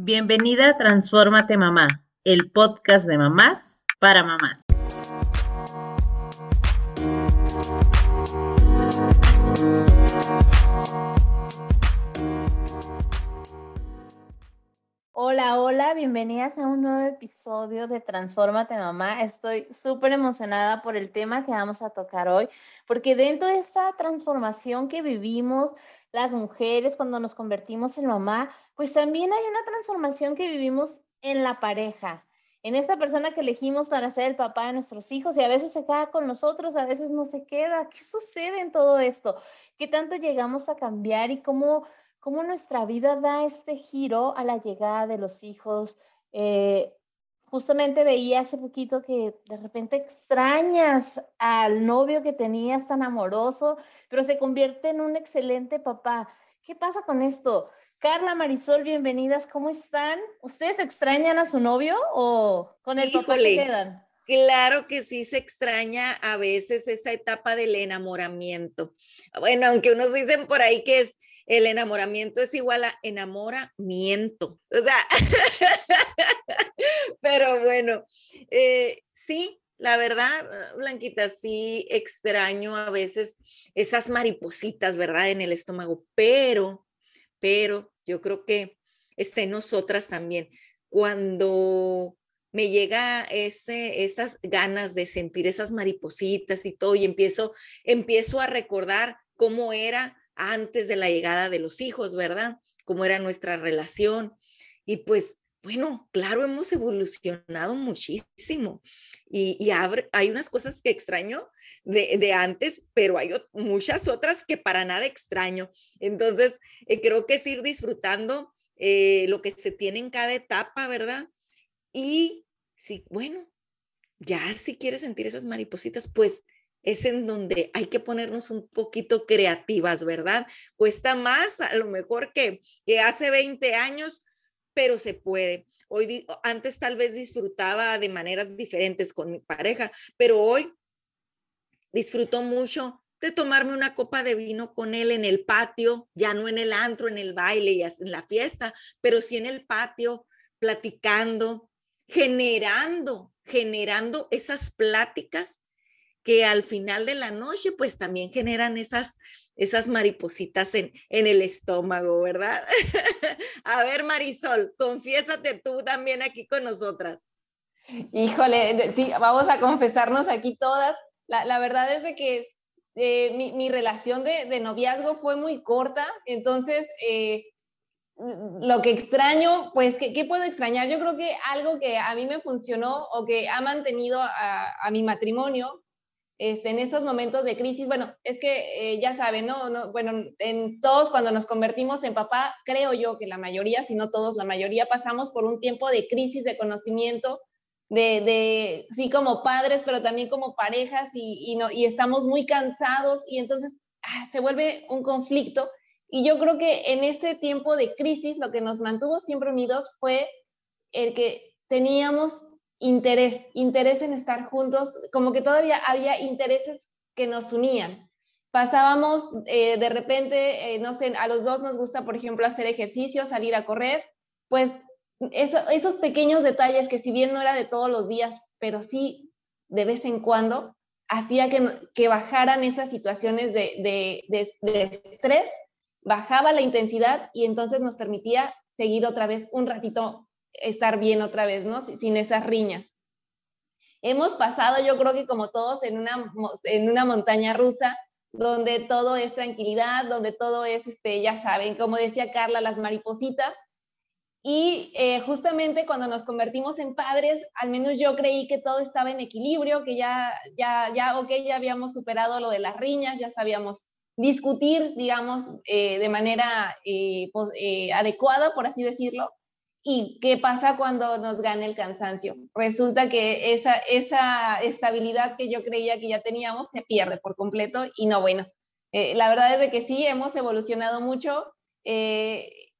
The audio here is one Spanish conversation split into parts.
Bienvenida a Transfórmate Mamá, el podcast de mamás para mamás. Hola, hola, bienvenidas a un nuevo episodio de Transfórmate Mamá. Estoy súper emocionada por el tema que vamos a tocar hoy, porque dentro de esta transformación que vivimos las mujeres cuando nos convertimos en mamá, pues también hay una transformación que vivimos en la pareja, en esta persona que elegimos para ser el papá de nuestros hijos y a veces se queda con nosotros, a veces no se queda. ¿Qué sucede en todo esto? ¿Qué tanto llegamos a cambiar y cómo, cómo nuestra vida da este giro a la llegada de los hijos? Eh, justamente veía hace poquito que de repente extrañas al novio que tenías tan amoroso, pero se convierte en un excelente papá. ¿Qué pasa con esto? Carla, Marisol, bienvenidas. ¿Cómo están? ¿Ustedes extrañan a su novio o con el papá quedan? Claro que sí se extraña a veces esa etapa del enamoramiento. Bueno, aunque unos dicen por ahí que es el enamoramiento es igual a enamoramiento. O sea, pero bueno, eh, sí, la verdad, Blanquita, sí extraño a veces esas maripositas, ¿verdad? En el estómago, pero pero yo creo que está en nosotras también. Cuando me llega ese, esas ganas de sentir esas maripositas y todo, y empiezo, empiezo a recordar cómo era antes de la llegada de los hijos, ¿verdad? Cómo era nuestra relación. Y pues, bueno, claro, hemos evolucionado muchísimo. Y, y hay unas cosas que extraño de, antes, pero hay muchas otras que para nada extraño. Entonces, eh, creo que es ir disfrutando eh, lo que se tiene en cada etapa, ¿verdad? Y sí, bueno, ya si quieres sentir esas maripositas, pues es en donde hay que ponernos un poquito creativas, ¿verdad? Cuesta más a lo mejor que, que hace 20 años, pero se puede. Hoy, antes tal vez disfrutaba de maneras diferentes con mi pareja, pero hoy disfruto mucho de tomarme una copa de vino con él en el patio, ya no en el antro, en el baile y en la fiesta, pero sí en el patio, platicando, generando, generando esas pláticas que al final de la noche pues también generan esas, esas maripositas en, en el estómago, ¿verdad? A ver, Marisol, confiésate tú también aquí con nosotras. Híjole, sí, vamos a confesarnos aquí todas la, verdad es de que eh, mi, relación de, noviazgo fue muy corta, entonces eh, lo que extraño, pues, ¿qué, puedo extrañar? Yo creo que algo que a mí me funcionó o que ha mantenido a, mi matrimonio este, en estos momentos de crisis, bueno, es que eh, ya saben, ¿no? ¿no? Bueno, en todos cuando nos convertimos en papá, creo yo que la mayoría, si no todos, la mayoría pasamos por un tiempo de crisis de conocimiento, de, sí, como padres, pero también como parejas y, no, y estamos muy cansados y entonces ah, se vuelve un conflicto. Y yo creo que en este tiempo de crisis lo que nos mantuvo siempre unidos fue el que teníamos interés, interés en estar juntos, como que todavía había intereses que nos unían. Pasábamos eh, de repente, eh, no sé, a los dos nos gusta, por ejemplo, hacer ejercicio, salir a correr, pues esos pequeños detalles que si bien no era de todos los días, pero sí de vez en cuando, hacía que, que bajaran esas situaciones de, de, estrés, bajaba la intensidad y entonces nos permitía seguir otra vez un ratito, estar bien otra vez, ¿no? Sin esas riñas. Hemos pasado, yo creo que como todos, en una, en una montaña rusa, donde todo es tranquilidad, donde todo es, este, ya saben, como decía Carla, las maripositas, y eh, justamente cuando nos convertimos en padres, al menos yo creí que todo estaba en equilibrio, que ya, ya, ya, ok, ya habíamos superado lo de las riñas, ya sabíamos discutir, digamos, eh, de manera eh, adecuada, por así decirlo. ¿Y qué pasa cuando nos gana el cansancio? Resulta que esa, esa estabilidad que yo creía que ya teníamos se pierde por completo y no, bueno, la verdad es de que sí, hemos evolucionado mucho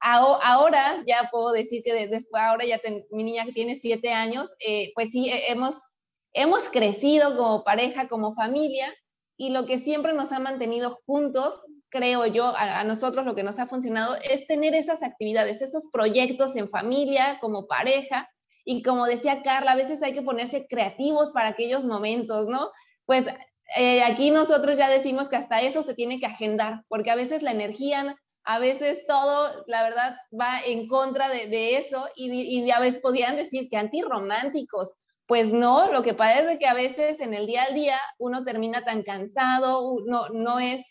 ahora ya puedo decir que después, ahora ya mi niña que tiene siete años, eh, pues sí, hemos, hemos crecido como pareja, como familia, y lo que siempre nos ha mantenido juntos creo yo, a, nosotros lo que nos ha funcionado es tener esas actividades, esos proyectos en familia, como pareja. Y como decía Carla, a veces hay que ponerse creativos para aquellos momentos, ¿no? Pues eh, aquí nosotros ya decimos que hasta eso se tiene que agendar, porque a veces la energía, a veces todo, la verdad, va en contra de, eso y, y a veces podrían decir que antirrománticos. Pues no, lo que pasa es que a veces en el día al día uno termina tan cansado, no, no es,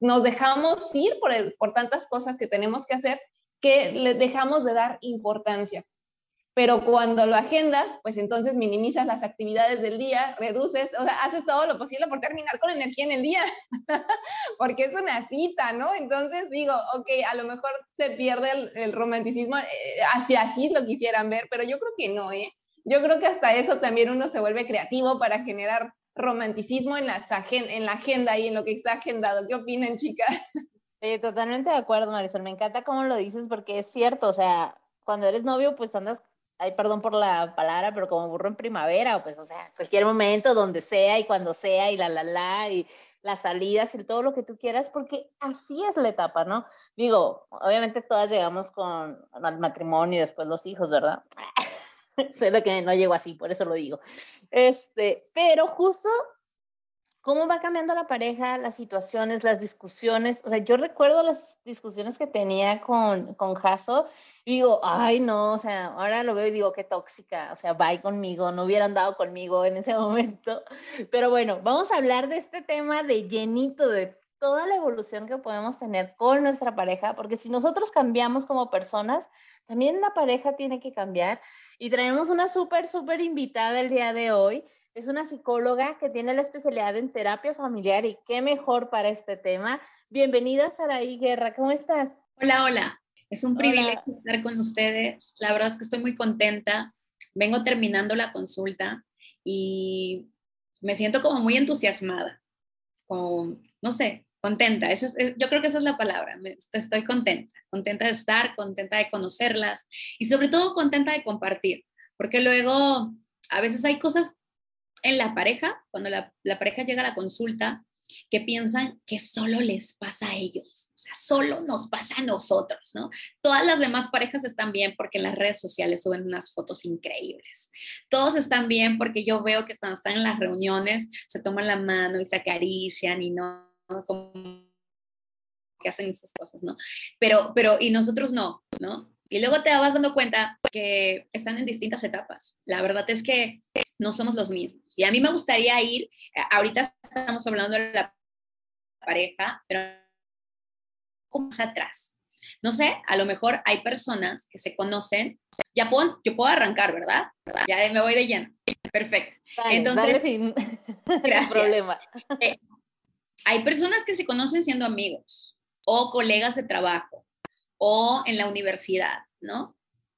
nos dejamos ir por, el, por tantas cosas que tenemos que hacer que le dejamos de dar importancia pero cuando lo agendas, pues entonces minimizas las actividades del día, reduces, o sea, haces todo lo posible por terminar con energía en el día, porque es una cita, ¿no? Entonces digo, ok, a lo mejor se pierde el, romanticismo, eh, hacia así lo quisieran ver, pero yo creo que no, ¿eh? Yo creo que hasta eso también uno se vuelve creativo para generar romanticismo en, las en la agenda y en lo que está agendado. ¿Qué opinan, chicas? totalmente de acuerdo, Marisol. Me encanta cómo lo dices porque es cierto, o sea, cuando eres novio, pues andas ay, perdón por la palabra, pero como burro en primavera, pues, o sea, cualquier momento, donde sea y cuando sea, y la, la, la, y las salidas y todo lo que tú quieras, porque así es la etapa, ¿no? Digo, obviamente todas llegamos con el matrimonio y después los hijos, ¿verdad? sé lo que no llego así, por eso lo digo. Este, pero justo cómo va cambiando la pareja, las situaciones, las discusiones. O sea, yo recuerdo las discusiones que tenía con, con Jaso y digo, ay, no, o sea, ahora lo veo y digo, qué tóxica, o sea, bye conmigo, no hubieran dado conmigo en ese momento. Pero bueno, vamos a hablar de este tema de llenito, de toda la evolución que podemos tener con nuestra pareja, porque si nosotros cambiamos como personas, también la pareja tiene que cambiar. Y traemos una súper, súper invitada el día de hoy. Es una psicóloga que tiene la especialidad en terapia familiar y qué mejor para este tema. Bienvenida, Saraí Guerra, ¿cómo estás? Hola, hola. Es un privilegio estar con ustedes. La verdad es que estoy muy contenta. Vengo terminando la consulta y me siento como muy entusiasmada, como, no sé, contenta. yo creo que esa es la palabra. estoy contenta, contenta de estar, contenta de conocerlas y sobre todo contenta de compartir, porque luego a veces hay cosas en la pareja, cuando la, pareja llega a la consulta, que piensan que solo les pasa a ellos, o sea, solo nos pasa a nosotros, ¿no? Todas las demás parejas están bien porque en las redes sociales suben unas fotos increíbles. Todos están bien porque yo veo que cuando están en las reuniones se toman la mano y se acarician y no, como que hacen esas cosas, ¿no? Pero, pero, y nosotros no, ¿no? Y luego te vas dando cuenta que están en distintas etapas. La verdad es que no somos los mismos. Y a mí me gustaría ir, eh, ahorita estamos hablando de la pareja, pero ¿cómo más atrás? No sé, a lo mejor hay personas que se conocen. Ya puedo, yo puedo arrancar, ¿verdad? Ya me voy de lleno. Perfecto. Entonces, sin, problema. Eh, hay personas que se conocen siendo amigos o colegas de trabajo o en la universidad, ¿no?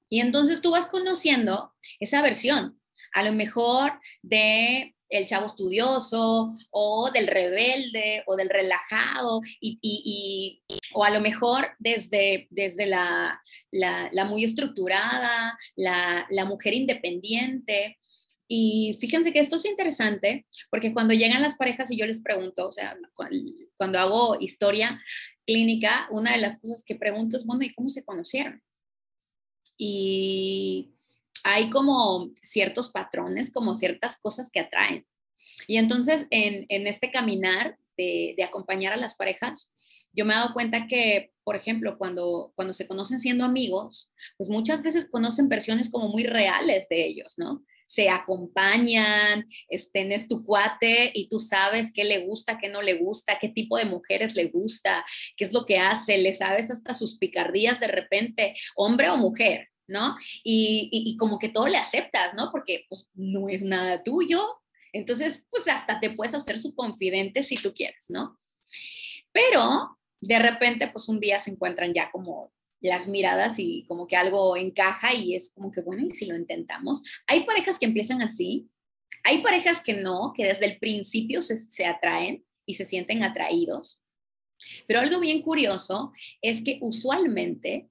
Y entonces tú vas conociendo esa versión, a lo mejor de el chavo estudioso o del rebelde o del relajado y, o a lo mejor desde, desde la, la, muy estructurada, la, la, mujer independiente. Y fíjense que esto es interesante porque cuando llegan las parejas y yo les pregunto, o sea, cuando hago historia, clínica, una de las cosas que pregunto es, bueno, ¿y cómo se conocieron? Y hay como ciertos patrones, como ciertas cosas que atraen. Y entonces en, este caminar de, acompañar a las parejas, yo me he dado cuenta que, por ejemplo, cuando, cuando se conocen siendo amigos, pues muchas veces conocen versiones como muy reales de ellos, ¿no? Se acompañan, estén es tu cuate y tú sabes qué le gusta, qué no le gusta, qué tipo de mujeres le gusta, qué es lo que hace, le sabes hasta sus picardías de repente, hombre o mujer, ¿no? Y, como que todo le aceptas, ¿no? Porque pues no es nada tuyo. Entonces, pues hasta te puedes hacer su confidente si tú quieres, ¿no? Pero de repente, pues un día se encuentran ya como las miradas y como que algo encaja y es como que, bueno, ¿y si lo intentamos? Hay parejas que empiezan así, hay parejas que no, que desde el principio se, atraen y se sienten atraídos, pero algo bien curioso es que usualmente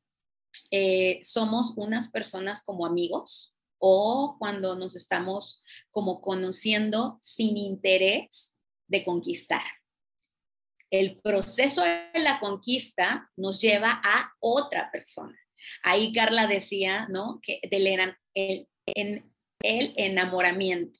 eh, somos unas personas como amigos o cuando nos estamos como conociendo sin interés de conquistar. El proceso de la conquista nos lleva a otra persona. Ahí Carla decía, ¿no? Que del el, en, el enamoramiento.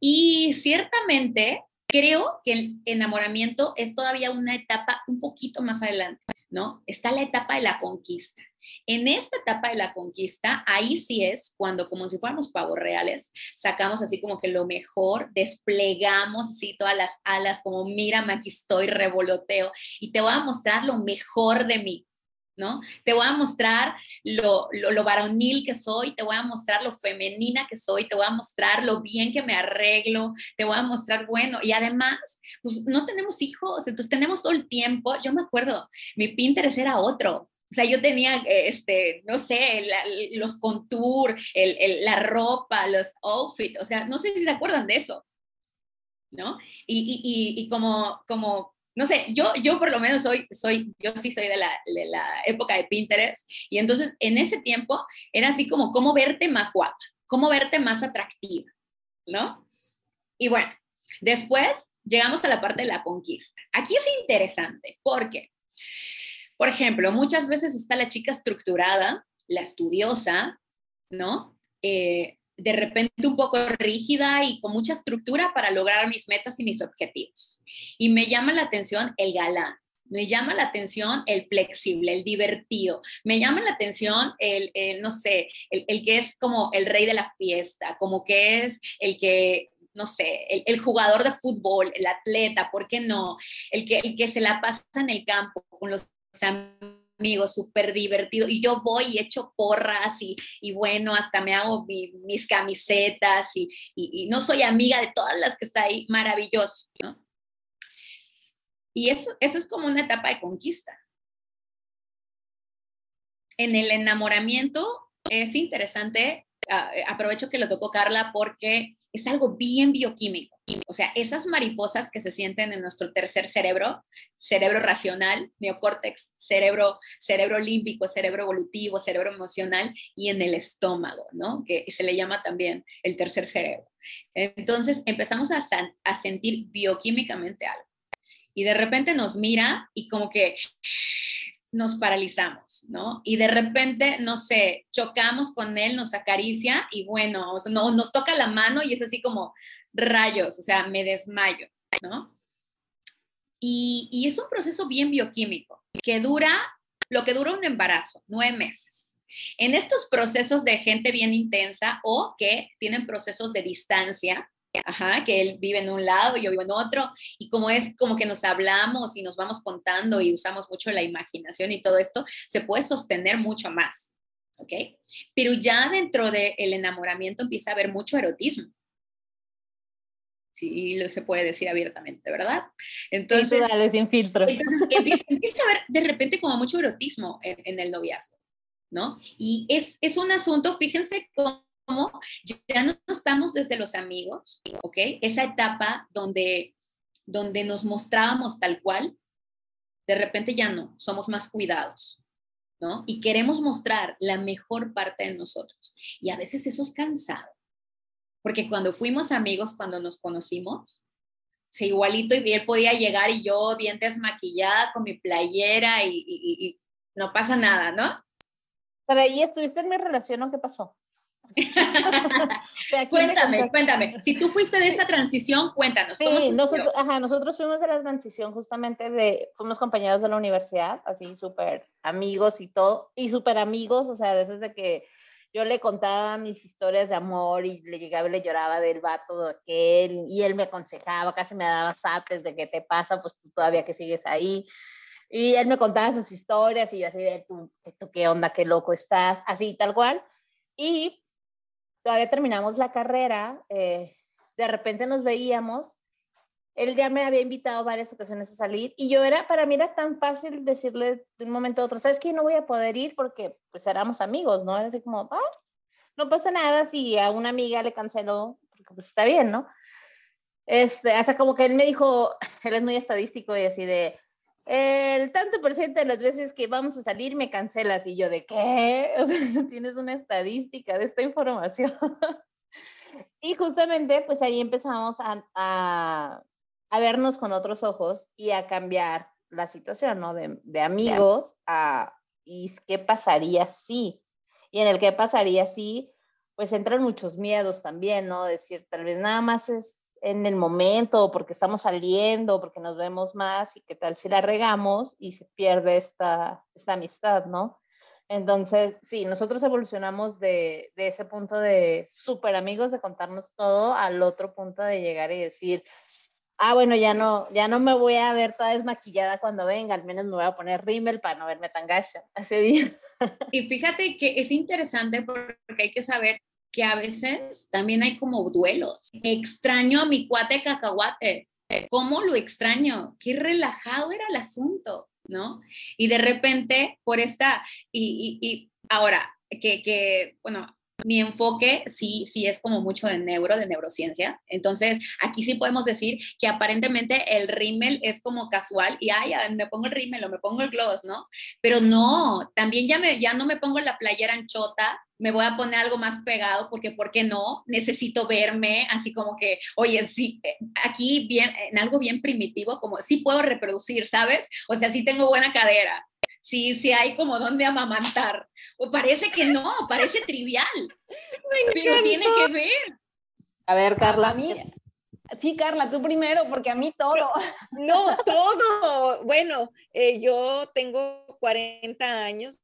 Y ciertamente creo que el enamoramiento es todavía una etapa un poquito más adelante, ¿no? Está la etapa de la conquista. En esta etapa de la conquista, ahí sí es cuando, como si fuéramos pavos reales, sacamos así como que lo mejor, desplegamos así todas las alas, como mírame, aquí estoy, revoloteo, y te voy a mostrar lo mejor de mí. ¿no? Te voy a mostrar lo, lo, varonil que soy, te voy a mostrar lo femenina que soy, te voy a mostrar lo bien que me arreglo, te voy a mostrar, bueno, y además, pues no tenemos hijos, entonces tenemos todo el tiempo, yo me acuerdo, mi Pinterest era otro, o sea, yo tenía, este, no sé, los contour, el, la ropa, los outfits, o sea, no sé si se acuerdan de eso, ¿no? Y, y, y como, como no sé, yo, yo por lo menos soy, soy, yo sí soy de la, de la época de Pinterest y entonces en ese tiempo era así como cómo verte más guapa, cómo verte más atractiva, ¿no? Y bueno, después llegamos a la parte de la conquista. Aquí es interesante porque, por ejemplo, muchas veces está la chica estructurada, la estudiosa, ¿no? Eh, de repente un poco rígida y con mucha estructura para lograr mis metas y mis objetivos. Y me llama la atención el galán, me llama la atención el flexible, el divertido, me llama la atención el, no sé, el, que es como el rey de la fiesta, como que es el que no sé, el, jugador de fútbol, el atleta, ¿por qué no? El que, el que se la pasa en el campo con los amigos amigo, súper divertido. Y yo voy y echo porras y, bueno, hasta me hago mis camisetas y, no soy amiga de todas las que está ahí. Maravilloso. Y eso, eso es como una etapa de conquista. En el enamoramiento es interesante, ah, aprovecho que lo tocó Carla porque es algo bien bioquímico. O sea, esas mariposas que se sienten en nuestro tercer cerebro, cerebro racional, neocórtex, cerebro, cerebro límbico, cerebro evolutivo, cerebro emocional y en el estómago, ¿no? Que se le llama también el tercer cerebro. Entonces empezamos a, sentir bioquímicamente algo. Y de repente nos mira y como que nos paralizamos, ¿no? Y de repente, no sé, chocamos con él, nos acaricia y bueno, no, nos toca la mano y es así como rayos, o sea, me desmayo, ¿no? Y, es un proceso bien bioquímico que dura lo que dura un embarazo, nueve meses. En estos procesos de gente bien intensa o que tienen procesos de distancia, Ajá, que él vive en un lado y yo vivo en otro, y como es como que nos hablamos y nos vamos contando y usamos mucho la imaginación y todo esto, se puede sostener mucho más, ¿ok? Pero ya dentro del enamoramiento empieza a haber mucho erotismo. Sí, lo se puede decir abiertamente, ¿verdad? Entonces, dale, sin filtro. Entonces empieza, a haber de repente como mucho erotismo en, en el noviazgo, ¿no? Y es, es un asunto, fíjense cómo ya no estamos desde los amigos, ¿ok? Esa etapa donde, donde nos mostrábamos tal cual, de repente ya no, somos más cuidados, ¿no? Y queremos mostrar la mejor parte de nosotros. Y a veces eso es cansado, porque cuando fuimos amigos, cuando nos conocimos, se igualito y él podía llegar y yo bien desmaquillada con mi playera y, y no pasa nada, ¿no? Pero ahí estuviste en mi relación, ¿o qué pasó? cuéntame, cuéntame. Si tú fuiste de esa transición, cuéntanos. Sí, nosotros, ajá, nosotros fuimos de la transición justamente de, fuimos compañeros de la universidad, así súper amigos y todo, y súper amigos, o sea, desde que yo le contaba mis historias de amor y le llegaba y le lloraba del vato de aquel, y él me aconsejaba, casi me daba sapes de qué te pasa, pues tú todavía que sigues ahí. Y él me contaba sus historias y yo así de, tú, tú qué onda, qué loco estás, así tal cual. Y todavía terminamos la carrera, eh, de repente nos veíamos, él ya me había invitado varias ocasiones a salir y yo era, para mí era tan fácil decirle de un momento a otro, ¿sabes qué? No voy a poder ir porque pues éramos amigos, ¿no? Era así como, ah, no pasa nada si a una amiga le canceló, porque pues está bien, ¿no? Este, hasta como que él me dijo, él es muy estadístico y así de, el tanto por ciento de las veces que vamos a salir me cancelas y yo de qué, o sea, tienes una estadística de esta información. y justamente pues ahí empezamos a, a vernos con otros ojos y a cambiar la situación, ¿no? De, de amigos a, ¿y qué pasaría si? Y en el qué pasaría si, pues entran muchos miedos también, ¿no? Decir, tal vez nada más es en el momento, porque estamos saliendo, porque nos vemos más, y qué tal si la regamos y se pierde esta, esta amistad, ¿no? Entonces, sí, nosotros evolucionamos de, de ese punto de súper amigos, de contarnos todo, al otro punto de llegar y decir, ah, bueno, ya no, ya no me voy a ver toda desmaquillada cuando venga, al menos me voy a poner rímel para no verme tan gacha ese día. Y fíjate que es interesante porque hay que saber que a veces también hay como duelos. Extraño a mi cuate cacahuate. ¿Cómo lo extraño? Qué relajado era el asunto, ¿no? Y de repente, por esta, y, y, y ahora, que, que, bueno, mi enfoque sí, sí es como mucho de neuro, de neurociencia. Entonces, aquí sí podemos decir que aparentemente el rímel es como casual y, ay, me pongo el rímel o me pongo el gloss, ¿no? Pero no, también ya, me, ya no me pongo la playera anchota, me voy a poner algo más pegado porque, ¿por qué no? Necesito verme así como que, oye, sí, eh, aquí bien, en algo bien primitivo, como sí puedo reproducir, ¿sabes? O sea, sí tengo buena cadera, sí, sí hay como donde amamantar. O parece que no, parece trivial. pero tiene que ver. A ver, Carla. A mí, sí, Carla, tú primero, porque a mí todo. No, todo. Bueno, eh, yo tengo 40 años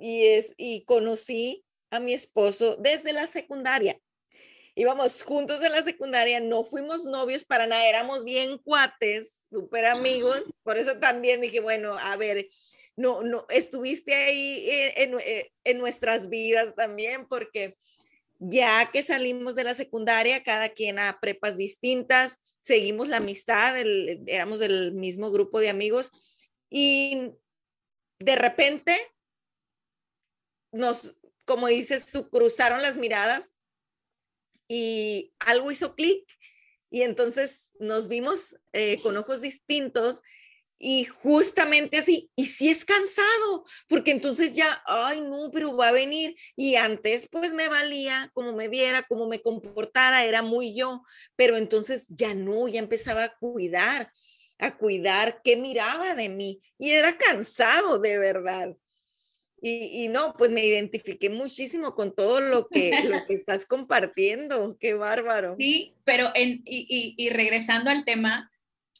y, es, y conocí a mi esposo desde la secundaria. Íbamos juntos en la secundaria, no fuimos novios para nada, éramos bien cuates, súper amigos. Por eso también dije, bueno, a ver, no, no, estuviste ahí en, eh, en, nuestras vidas también, porque ya que salimos de la secundaria, cada quien a prepas distintas, seguimos la amistad, éramos del mismo grupo de amigos y de repente nos, como dices, cruzaron las miradas y algo hizo clic y entonces nos vimos eh, con ojos distintos y justamente así, y si es cansado, porque entonces ya, ay, no, pero va a venir. Y antes pues me valía como me viera, como me comportara, era muy yo, pero entonces ya no, ya empezaba a cuidar, a cuidar qué miraba de mí. Y era cansado de verdad. Y, y, no, pues me identifiqué muchísimo con todo lo que, lo que estás compartiendo. Qué bárbaro. Sí, pero en, y, y, y regresando al tema,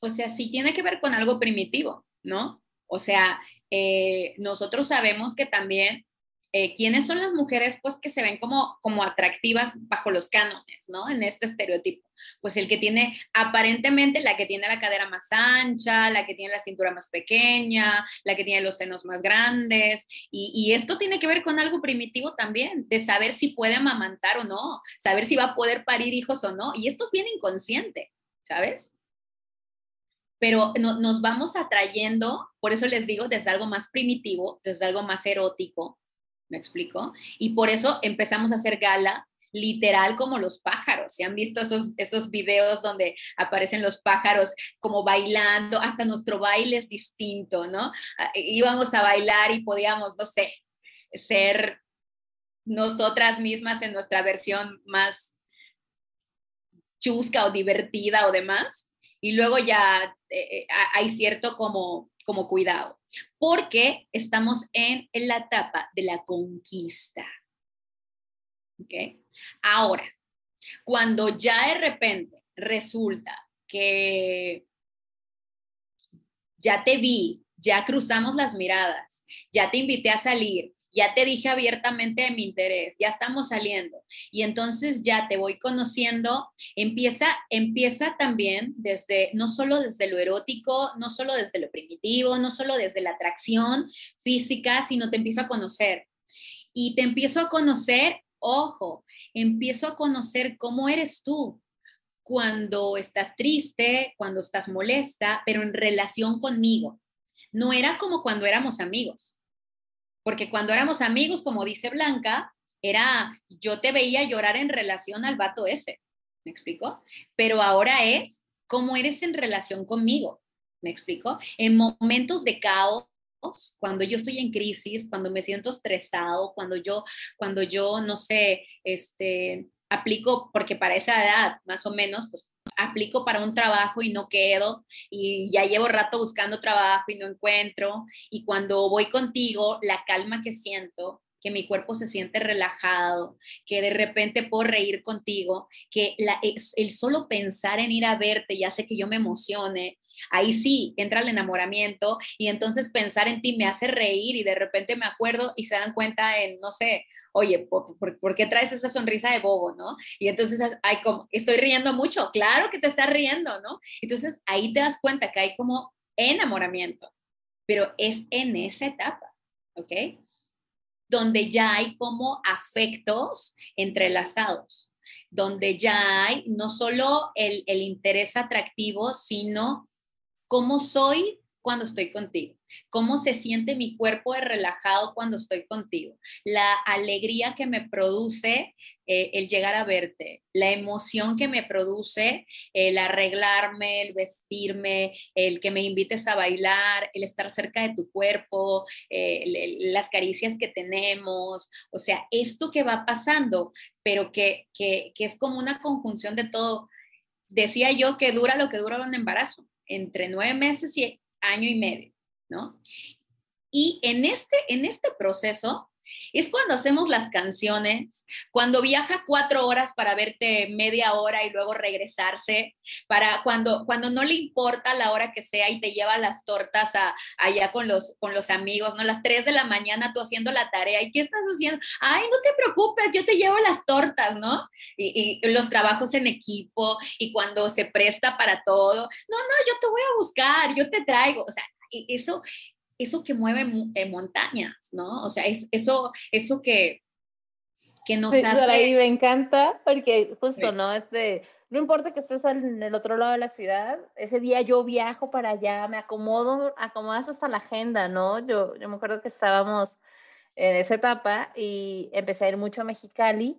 o sea, sí tiene que ver con algo primitivo, ¿no? O sea, eh, nosotros sabemos que también eh, quiénes son las mujeres pues que se ven como, como atractivas bajo los cánones, ¿no? En este estereotipo. Pues el que tiene aparentemente la que tiene la cadera más ancha, la que tiene la cintura más pequeña, la que tiene los senos más grandes. Y, y esto tiene que ver con algo primitivo también, de saber si puede amamantar o no, saber si va a poder parir hijos o no. Y esto es bien inconsciente, ¿sabes? Pero nos vamos atrayendo, por eso les digo, desde algo más primitivo, desde algo más erótico, ¿me explico? Y por eso empezamos a hacer gala literal como los pájaros. ¿Se han visto esos, esos videos donde aparecen los pájaros como bailando? Hasta nuestro baile es distinto, ¿no? Ah, íbamos a bailar y podíamos, no sé, ser nosotras mismas en nuestra versión más chusca o divertida o demás y luego ya eh, hay cierto como, como cuidado, porque estamos en, en la etapa de la conquista. ¿Ok? Ahora, cuando ya de repente resulta que ya te vi, ya cruzamos las miradas, ya te invité a salir, ya te dije abiertamente de mi interés, ya estamos saliendo y entonces ya te voy conociendo, empieza, empieza también desde, no solo desde lo erótico, no solo desde lo primitivo, no solo desde la atracción física, sino te empiezo a conocer. Y te empiezo a conocer, ojo, empiezo a conocer cómo eres tú, cuando estás triste, cuando estás molesta, pero en relación conmigo. No era como cuando éramos amigos. Porque cuando éramos amigos, como dice Blanca, era, yo te veía llorar en relación al vato ese, ¿me explico? Pero ahora es cómo eres en relación conmigo, ¿me explico? En momentos de caos, cuando yo estoy en crisis, cuando me siento estresado, cuando yo, cuando yo, no sé, este, aplico, porque para esa edad, más o menos, pues aplico para un trabajo y no quedo, y ya llevo rato buscando trabajo y no encuentro, y cuando voy contigo, la calma que siento, que mi cuerpo se siente relajado, que de repente puedo reír contigo, que el solo pensar en ir a verte ya hace que yo me emocione. Ahí sí entra el enamoramiento y entonces pensar en ti me hace reír y de repente me acuerdo y se dan cuenta en, no sé, oye, ¿por, qué traes esa sonrisa de bobo, no? Y entonces hay como, estoy riendo mucho, claro que te estás riendo, ¿no? Entonces ahí te das cuenta que hay como enamoramiento, pero es en esa etapa, ¿ok? Donde ya hay como afectos entrelazados, donde ya hay no solo el, el interés atractivo, sino cómo soy cuando estoy contigo cómo se siente mi cuerpo de relajado cuando estoy contigo, la alegría que me produce eh, el llegar a verte, la emoción que me produce el arreglarme, el vestirme, el que me invites a bailar, el estar cerca de tu cuerpo, eh, las caricias que tenemos, o sea, esto que va pasando, pero que, que, que es como una conjunción de todo. Decía yo que dura lo que dura un embarazo, entre nueve meses y año y medio. Y en este, en este proceso es cuando hacemos las canciones, cuando viaja cuatro horas para verte media hora y luego regresarse, para cuando, cuando no le importa la hora que sea y te lleva las tortas a, allá con los, con los amigos, ¿no? Las tres de la mañana tú haciendo la tarea, ¿y qué estás haciendo? Ay, no te preocupes, yo te llevo las tortas, ¿no? Y, y los trabajos en equipo y cuando se presta para todo, no, no, yo te voy a buscar, yo te traigo, o sea, eso, eso que mueve eh, montañas, ¿no? O sea, es, eso, eso que, que nos sí, hace... Ahí me encanta, porque justo, ¿no? Es de, no importa que estés en el otro lado de la ciudad, ese día yo viajo para allá, me acomodo, acomodas hasta la agenda, ¿no? Yo, yo me acuerdo que estábamos en esa etapa y empecé a ir mucho a Mexicali,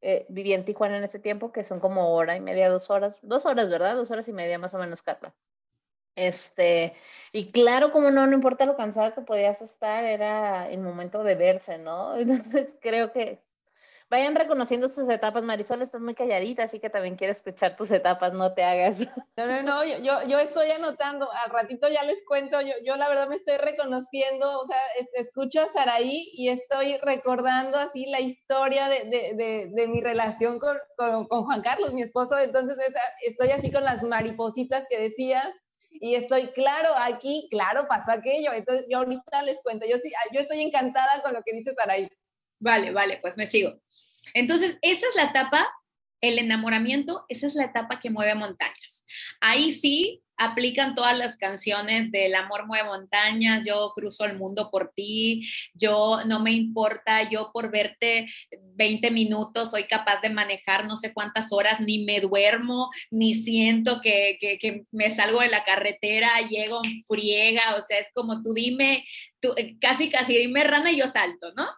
eh, viví en Tijuana en ese tiempo, que son como hora y media, dos horas, dos horas, ¿verdad? Dos horas y media más o menos, Carla. Este, y claro, como no, no importa lo cansada que podías estar, era el momento de verse, ¿no? Entonces creo que vayan reconociendo sus etapas. Marisol, estás muy calladita, así que también quiero escuchar tus etapas, no te hagas. No, no, no, yo, yo estoy anotando, al ratito ya les cuento, yo, yo la verdad me estoy reconociendo, o sea, escucho a Saraí y estoy recordando así la historia de, de, de, mi relación con, con, con, Juan Carlos, mi esposo, entonces estoy así con las maripositas que decías y estoy, claro, aquí, claro, pasó aquello. Entonces, yo ahorita les cuento, yo, sí, yo estoy encantada con lo que dice Saraí. Vale, vale, pues me sigo. Entonces, esa es la etapa, el enamoramiento, esa es la etapa que mueve montañas. Ahí sí, aplican todas las canciones del amor mueve montañas, yo cruzo el mundo por ti, yo no me importa, yo por verte 20 minutos soy capaz de manejar no sé cuántas horas, ni me duermo, ni siento que, que, me salgo de la carretera, llego friega, o sea, es como tú dime, casi casi dime rana y yo salto, ¿no?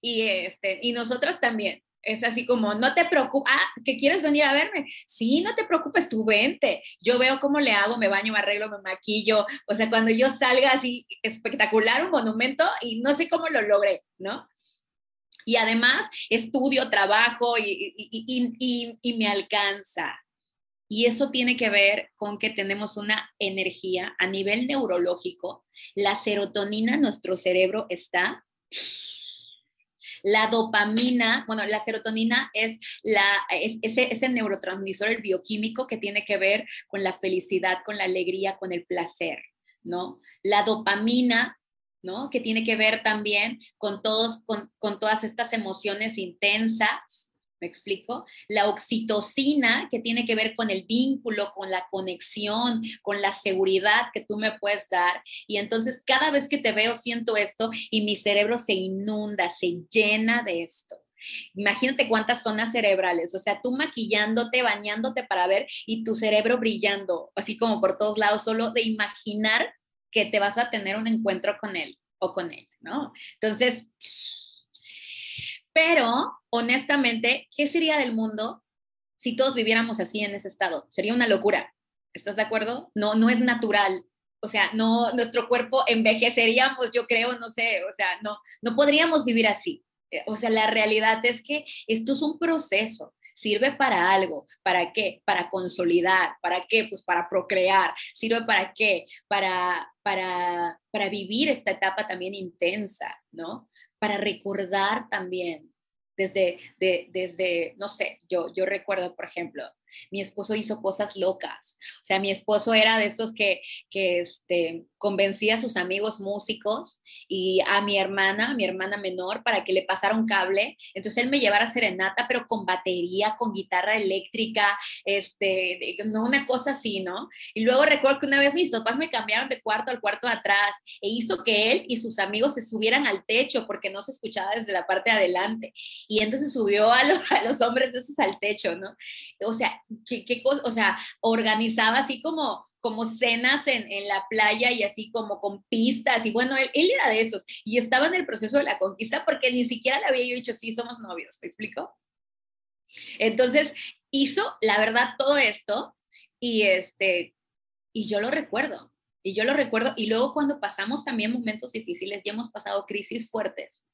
Y, este, y nosotras también es así como, no te preocupes, ah, que quieres venir a verme. Sí, no te preocupes, tú vente. Yo veo cómo le hago, me baño, me arreglo, me maquillo. O sea, cuando yo salga así espectacular, un monumento, y no sé cómo lo logré, ¿no? Y además estudio, trabajo y, y, y me alcanza. Y eso tiene que ver con que tenemos una energía a nivel neurológico. La serotonina nuestro cerebro está la dopamina, bueno, la serotonina es, la, ese, ese neurotransmisor, el bioquímico que tiene que ver con la felicidad, con la alegría, con el placer, ¿no? La dopamina ¿no? Que tiene que ver también con, todos, con, con, todas estas emociones intensas, ¿Me explico? La oxitocina, que tiene que ver con el vínculo, con la conexión, con la seguridad que tú me puedes dar. Y entonces cada vez que te veo siento esto y mi cerebro se inunda, se llena de esto. Imagínate cuántas zonas cerebrales, o sea, tú maquillándote, bañándote para ver y tu cerebro brillando, así como por todos lados, solo de imaginar que te vas a tener un encuentro con él o con él, ¿no? Entonces, pero, honestamente, ¿qué sería del mundo si todos viviéramos así en ese estado? Sería una locura. ¿Estás de acuerdo? No, no es natural. O sea, no, nuestro cuerpo envejeceríamos, yo creo, no sé, o sea, no, no podríamos vivir así. O sea, la realidad es que esto es un proceso. sirve para algo. ¿Para qué? Para consolidar. ¿Para qué? Pues para procrear. ¿Sirve para qué? Para, para, para vivir esta etapa también intensa, ¿no? Para recordar también. Desde, desde, no sé, yo, yo recuerdo, por ejemplo, mi esposo hizo cosas locas. O sea, mi esposo era de esos que, que este, convencía a sus amigos músicos y a mi hermana, mi hermana menor, para que le pasara un cable. Entonces él me llevara a serenata, pero con batería, con guitarra eléctrica, este, no una cosa así, ¿no? Y luego recuerdo que una vez mis papás me cambiaron de cuarto al cuarto de atrás e hizo que él y sus amigos se subieran al techo porque no se escuchaba desde la parte de adelante. Y entonces subió a los, a los hombres esos al techo, ¿no? O sea, ¿qué, qué cosa? O sea, organizaba así como como cenas en, en, la playa y así como con pistas. Y bueno, él, él, era de esos. Y estaba en el proceso de la conquista porque ni siquiera le había yo dicho, sí, somos novios, ¿me explico? Entonces, hizo, la verdad, todo esto y este, y yo lo recuerdo. Y yo lo recuerdo. Y luego cuando pasamos también momentos difíciles y hemos pasado crisis fuertes,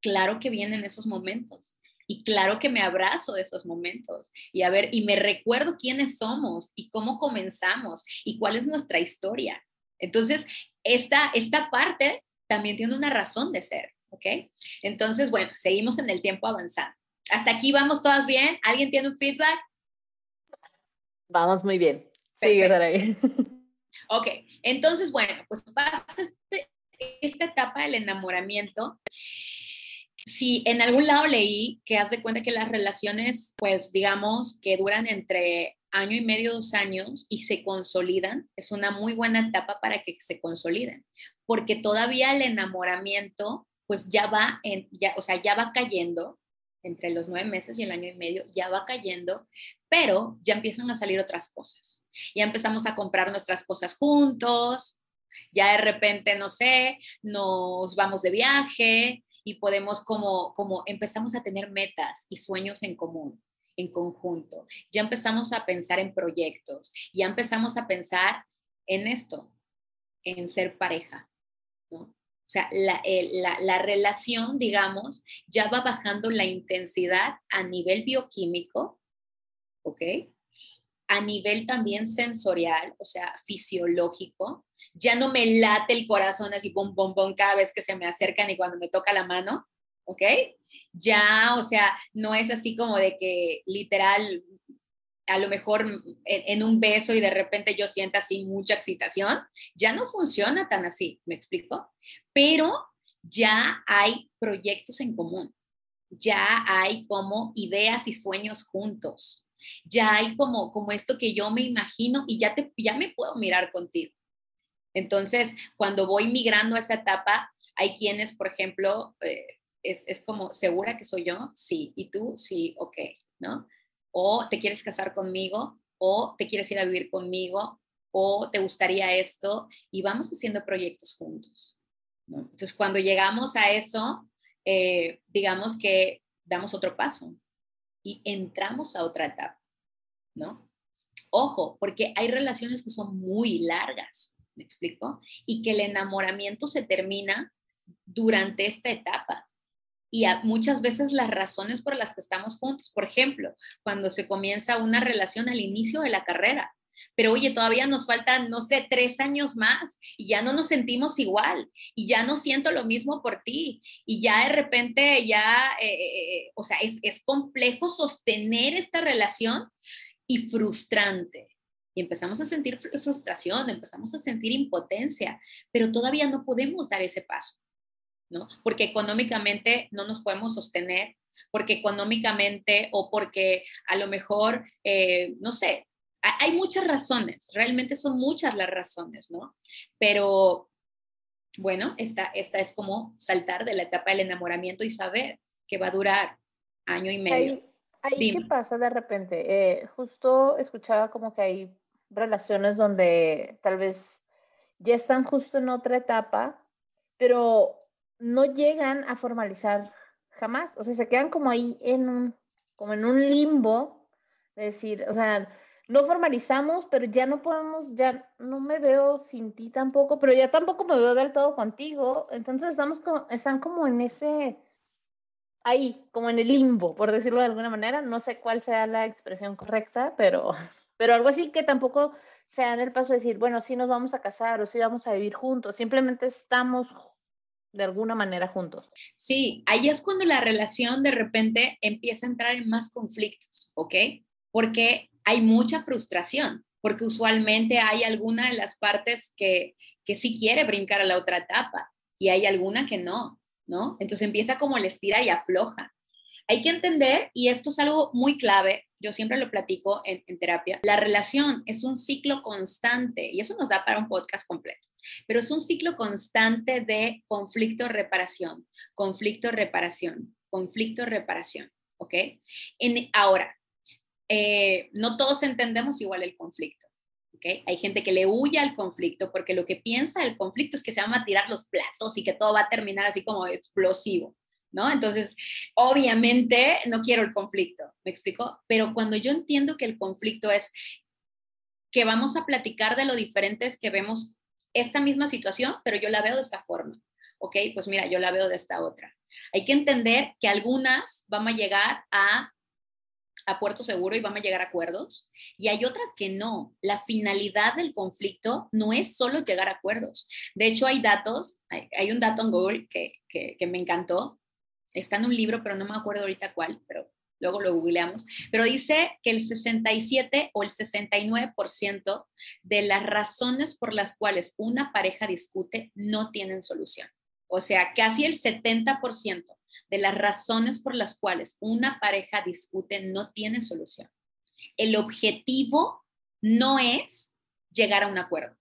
claro que vienen esos momentos. Y claro que me abrazo de esos momentos y a ver, y me recuerdo quiénes somos y cómo comenzamos y cuál es nuestra historia. Entonces, esta, esta parte también tiene una razón de ser, ¿ok? Entonces, bueno, seguimos en el tiempo avanzando. Hasta aquí vamos todas bien. ¿Alguien tiene un feedback? Vamos muy bien. Sigue, ahí. Ok, entonces, bueno, pues pasa este, esta etapa del enamoramiento si en algún lado leí que haz de cuenta que las relaciones, pues digamos, que duran entre año y medio, dos años y se consolidan, es una muy buena etapa para que se consoliden, porque todavía el enamoramiento, pues ya va, ya, o sea, ya va cayendo entre los nueve meses y el año y medio, ya va cayendo, pero ya empiezan a salir otras cosas. Ya empezamos a comprar nuestras cosas juntos, ya de repente, no sé, nos vamos de viaje, y podemos como, como empezamos a tener metas y sueños en común, en conjunto. Ya empezamos a pensar en proyectos, ya empezamos a pensar en esto, en ser pareja, ¿no? O sea, la, la, la relación, digamos, ya va bajando la intensidad a nivel bioquímico, ¿ok? A nivel también sensorial, o sea, fisiológico. Ya no me late el corazón así, bom, bom, bom, cada vez que se me acercan y cuando me toca la mano, ¿ok? Ya, o sea, no es así como de que literal, a lo mejor en, un beso y de repente yo sienta así mucha excitación, ya no funciona tan así, ¿me explico? Pero ya hay proyectos en común, ya hay como ideas y sueños juntos, ya hay como, como esto que yo me imagino y ya, te, ya me puedo mirar contigo. Entonces, cuando voy migrando a esa etapa, hay quienes, por ejemplo, eh, es, es, como, ¿segura que soy yo? Sí. ¿Y tú? Sí, ok, ¿no? O te quieres casar conmigo, o te quieres ir a vivir conmigo, o te gustaría esto, y vamos haciendo proyectos juntos. ¿no? Entonces, cuando llegamos a eso, eh, digamos que damos otro paso, y entramos a otra etapa, ¿no? Ojo, porque hay relaciones que son muy largas, ¿me explico? Y que el enamoramiento se termina durante esta etapa. Y muchas veces las razones por las que estamos juntos, por ejemplo, cuando se comienza una relación al inicio de la carrera, pero oye, todavía nos faltan, no sé, tres años más y ya no nos sentimos igual y ya no siento lo mismo por ti y ya de repente ya, eh, eh, eh, o sea, es, es complejo sostener esta relación y frustrante. Y empezamos a sentir frustración, empezamos a sentir impotencia, pero todavía no podemos dar ese paso, ¿no? Porque económicamente no nos podemos sostener, porque económicamente o porque a lo mejor, no sé, hay muchas razones, realmente son muchas las razones, ¿no? Pero bueno, esta, esta es como saltar de la etapa del enamoramiento y saber que va a durar año y medio. Ahí, ¿qué pasa de repente? Eh, justo escuchaba como que hay relaciones donde tal vez ya están justo en otra etapa, pero no llegan a formalizar jamás. O sea, se quedan como ahí en un, como en un limbo, de decir, o sea, no formalizamos, pero ya no podemos, ya no me veo sin ti tampoco, pero ya tampoco me veo del todo contigo. Entonces estamos como, están como en ese, ahí, como en el limbo, por decirlo de alguna manera. No sé cuál sea la expresión correcta, pero, pero algo así que tampoco se dan el paso de decir, bueno, sí nos vamos a casar o sí vamos a vivir juntos, simplemente estamos de alguna manera juntos. Sí, ahí es cuando la relación de repente empieza a entrar en más conflictos, ¿ok? Porque hay mucha frustración, porque usualmente hay alguna de las partes que, que sí quiere brincar a la otra etapa y hay alguna que no, ¿no? Entonces empieza como el estira y afloja. Hay que entender, y esto es algo muy clave, yo siempre lo platico en, terapia, la relación es un ciclo constante y eso nos da para un podcast completo, pero es un ciclo constante de conflicto-reparación, conflicto-reparación, conflicto-reparación, ¿ok? En, ahora, eh, no todos entendemos igual el conflicto. ¿ok? Hay gente que le huye al conflicto porque lo que piensa el conflicto es que se van a tirar los platos y que todo va a terminar así como explosivo. ¿no? Entonces, obviamente no quiero el conflicto, ¿me explico? Pero cuando yo entiendo que el conflicto es que vamos a platicar de lo diferentes que vemos esta misma situación, pero yo la veo de esta forma, ¿ok? Pues mira, yo la veo de esta otra. Hay que entender que algunas van a llegar a, a puerto seguro y van a llegar a acuerdos, y hay otras que no. La finalidad del conflicto no es solo llegar a acuerdos. De hecho, hay datos, hay, un dato en Google que, que me encantó, está en un libro, pero no me acuerdo ahorita cuál, pero luego lo googleamos, pero dice que el 67 o el 69% de las razones por las cuales una pareja discute no tienen solución. O sea, casi el 70% de las razones por las cuales una pareja discute no tiene solución. El objetivo no es llegar a un acuerdo,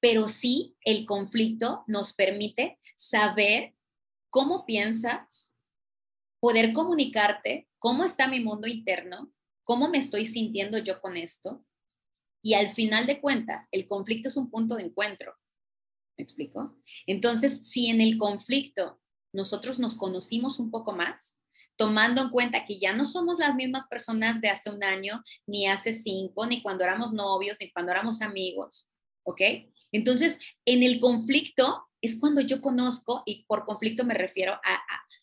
pero sí el conflicto nos permite saber cómo piensas, poder comunicarte cómo está mi mundo interno, cómo me estoy sintiendo yo con esto. Y al final de cuentas, el conflicto es un punto de encuentro. ¿Me explico? Entonces, si en el conflicto nosotros nos conocimos un poco más, tomando en cuenta que ya no somos las mismas personas de hace un año, ni hace cinco, ni cuando éramos novios, ni cuando éramos amigos, ¿ok? Entonces, en el conflicto es cuando yo conozco, y por conflicto me refiero a,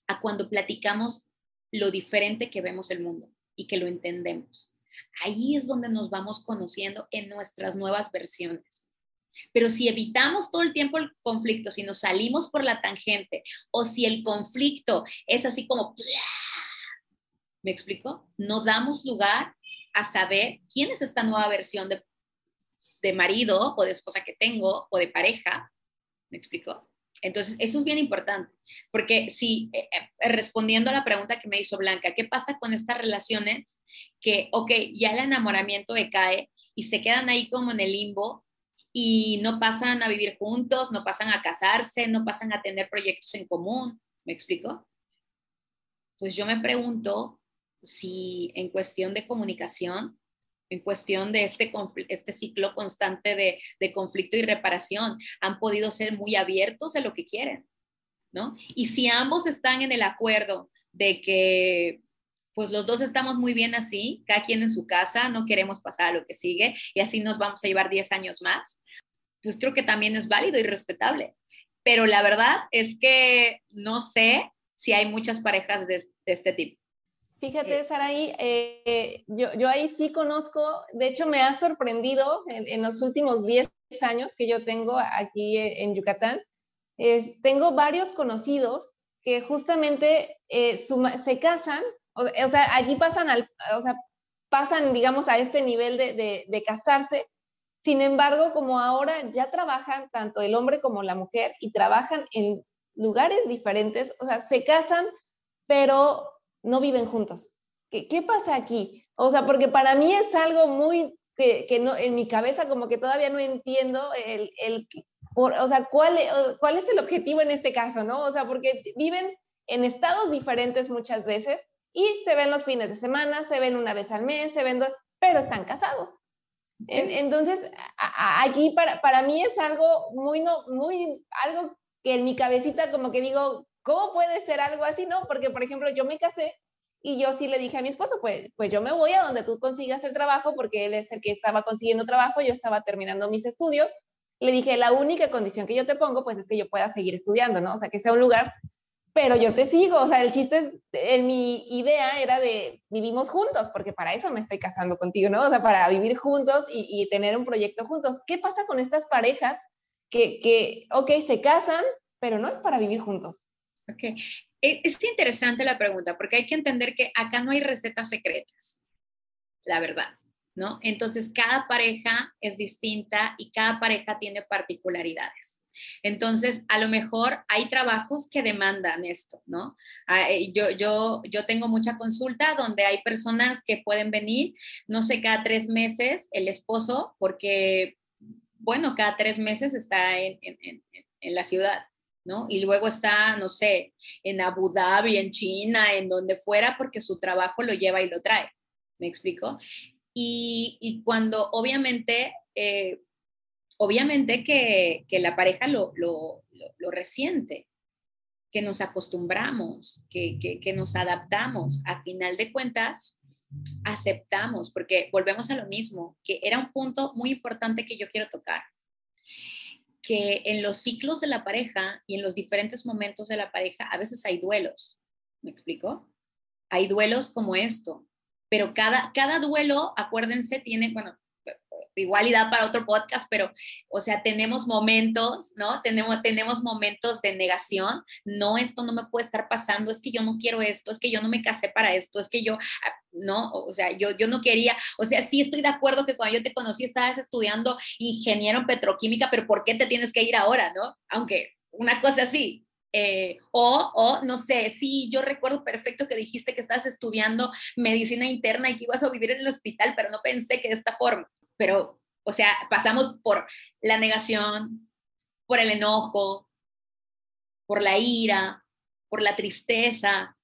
a, cuando platicamos lo diferente que vemos el mundo y que lo entendemos. Ahí es donde nos vamos conociendo en nuestras nuevas versiones. Pero si evitamos todo el tiempo el conflicto, si nos salimos por la tangente o si el conflicto es así como, ¿me explico? No damos lugar a saber quién es esta nueva versión de, de marido o de esposa que tengo o de pareja ¿Me explico? Entonces, eso es bien importante, porque si, eh, eh, respondiendo a la pregunta que me hizo Blanca, ¿qué pasa con estas relaciones que, ok, ya el enamoramiento decae y se quedan ahí como en el limbo y no pasan a vivir juntos, no pasan a casarse, no pasan a tener proyectos en común? ¿Me explico? Pues yo me pregunto si en cuestión de comunicación en cuestión de este, este ciclo constante de, de, conflicto y reparación. Han podido ser muy abiertos de lo que quieren, ¿no? Y si ambos están en el acuerdo de que pues los dos estamos muy bien así, cada quien en su casa, no queremos pasar a lo que sigue y así nos vamos a llevar 10 años más, pues creo que también es válido y respetable. Pero la verdad es que no sé si hay muchas parejas de, de este tipo. Fíjate, Saraí, eh, yo, yo, ahí sí conozco, de hecho me ha sorprendido en, los últimos 10 años que yo tengo aquí en Yucatán, es, tengo varios conocidos que justamente eh, se casan, o, sea, allí pasan, al, o sea, pasan, digamos, a este nivel de, de, de casarse, sin embargo, como ahora ya trabajan tanto el hombre como la mujer y trabajan en lugares diferentes, o sea, se casan, pero no viven juntos. ¿Qué, ¿Qué, pasa aquí? O sea, porque para mí es algo muy que, que no, en mi cabeza como que todavía no entiendo el, el por, o sea, ¿cuál, cuál es el objetivo en este caso, ¿no? O sea, porque viven en estados diferentes muchas veces y se ven los fines de semana, se ven una vez al mes, se ven dos, pero están casados. entonces, aquí para, para mí es algo muy, no, muy, algo que en mi cabecita como que digo, ¿Cómo puede ser algo así? No, porque por ejemplo yo me casé y yo sí le dije a mi esposo, pues, pues yo me voy a donde tú consigas el trabajo porque él es el que estaba consiguiendo trabajo, yo estaba terminando mis estudios. Le dije, la única condición que yo te pongo pues es que yo pueda seguir estudiando, ¿no? O sea, que sea un lugar pero yo te sigo, o sea, el chiste es, en mi idea era de vivimos juntos, porque para eso me estoy casando contigo, ¿no? O sea, para vivir juntos y, tener un proyecto juntos. ¿Qué pasa con estas parejas que, que, ok, se casan, pero no es para vivir juntos? Ok, e, es interesante la pregunta, porque hay que entender que acá no hay recetas secretas, la verdad, ¿no? Entonces, cada pareja es distinta y cada pareja tiene particularidades. Entonces, a lo mejor hay trabajos que demandan esto, ¿no? Ah, eh, yo, yo, yo tengo mucha consulta donde hay personas que pueden venir, no sé, cada tres meses el esposo, porque, bueno, cada tres meses está en, la ciudad, ¿no? Y luego está, no sé, en Abu Dhabi, en China, en donde fuera, porque su trabajo lo lleva y lo trae. ¿Me explico? Y, cuando obviamente eh, obviamente que, la pareja lo, resiente, que nos acostumbramos, que, que, nos adaptamos. A final de cuentas, aceptamos, porque volvemos a lo mismo, que era un punto muy importante que yo quiero tocar, que en los ciclos de la pareja y en los diferentes momentos de la pareja a veces hay duelos. ¿Me explico? Hay duelos como esto, pero cada, cada duelo, acuérdense, tiene, bueno, igual y da para otro podcast, pero, o sea, tenemos momentos, ¿no? Tenemos, tenemos momentos de negación, no, esto no me puede estar pasando, es que yo no quiero esto, es que yo no me casé para esto, es que yo, ah, no, o sea, yo, yo no quería, o sea, sí estoy de acuerdo que cuando yo te conocí estabas estudiando ingeniero en petroquímica, pero ¿por qué te tienes que ir ahora, no? Aunque una cosa así, eh, o, o, no sé, sí, yo recuerdo perfecto que dijiste que estabas estudiando medicina interna y que ibas a vivir en el hospital, pero no pensé que de esta forma pero, o sea, pasamos por la negación, por el enojo, por la ira, por la tristeza,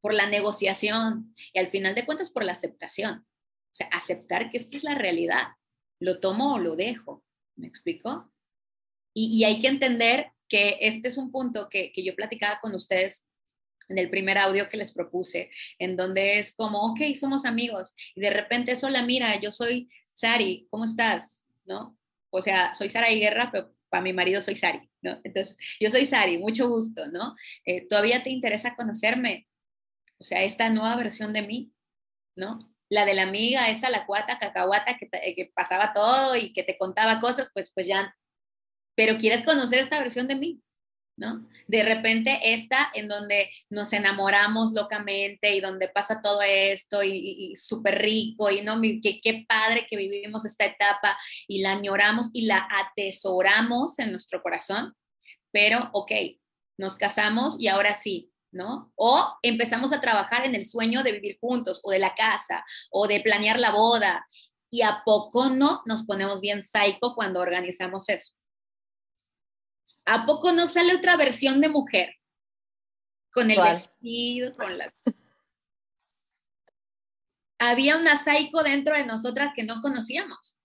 por la negociación y al final de cuentas por la aceptación. O sea, aceptar que esta es la realidad. Lo tomo o lo dejo. ¿Me explico? Y, hay que entender que este es un punto que, que yo platicaba con ustedes en el primer audio que les propuse, en donde es como, ok, somos amigos, y de repente, la mira, yo soy Sari, ¿cómo estás? ¿No? O sea, soy Sara Guerra, pero para mi marido soy Sari, ¿no? Entonces, yo soy Sari, mucho gusto, ¿no? Eh, ¿Todavía te interesa conocerme? O sea, esta nueva versión de mí, ¿no? La de la amiga, esa la cuata, cacahuata, que, que pasaba todo y que te contaba cosas, pues, pues ya. Pero quieres conocer esta versión de mí, De repente esta en donde nos enamoramos locamente y donde pasa todo esto y, súper rico y no, qué, qué padre que vivimos esta etapa y la añoramos y la atesoramos en nuestro corazón, pero ok, nos casamos y ahora sí, ¿no? O empezamos a trabajar en el sueño de vivir juntos o de la casa o de planear la boda y a poco no nos ponemos bien psycho cuando organizamos eso. ¿A poco no sale otra versión de mujer? Con el vestido, con las... Había una psycho dentro de nosotras que no conocíamos,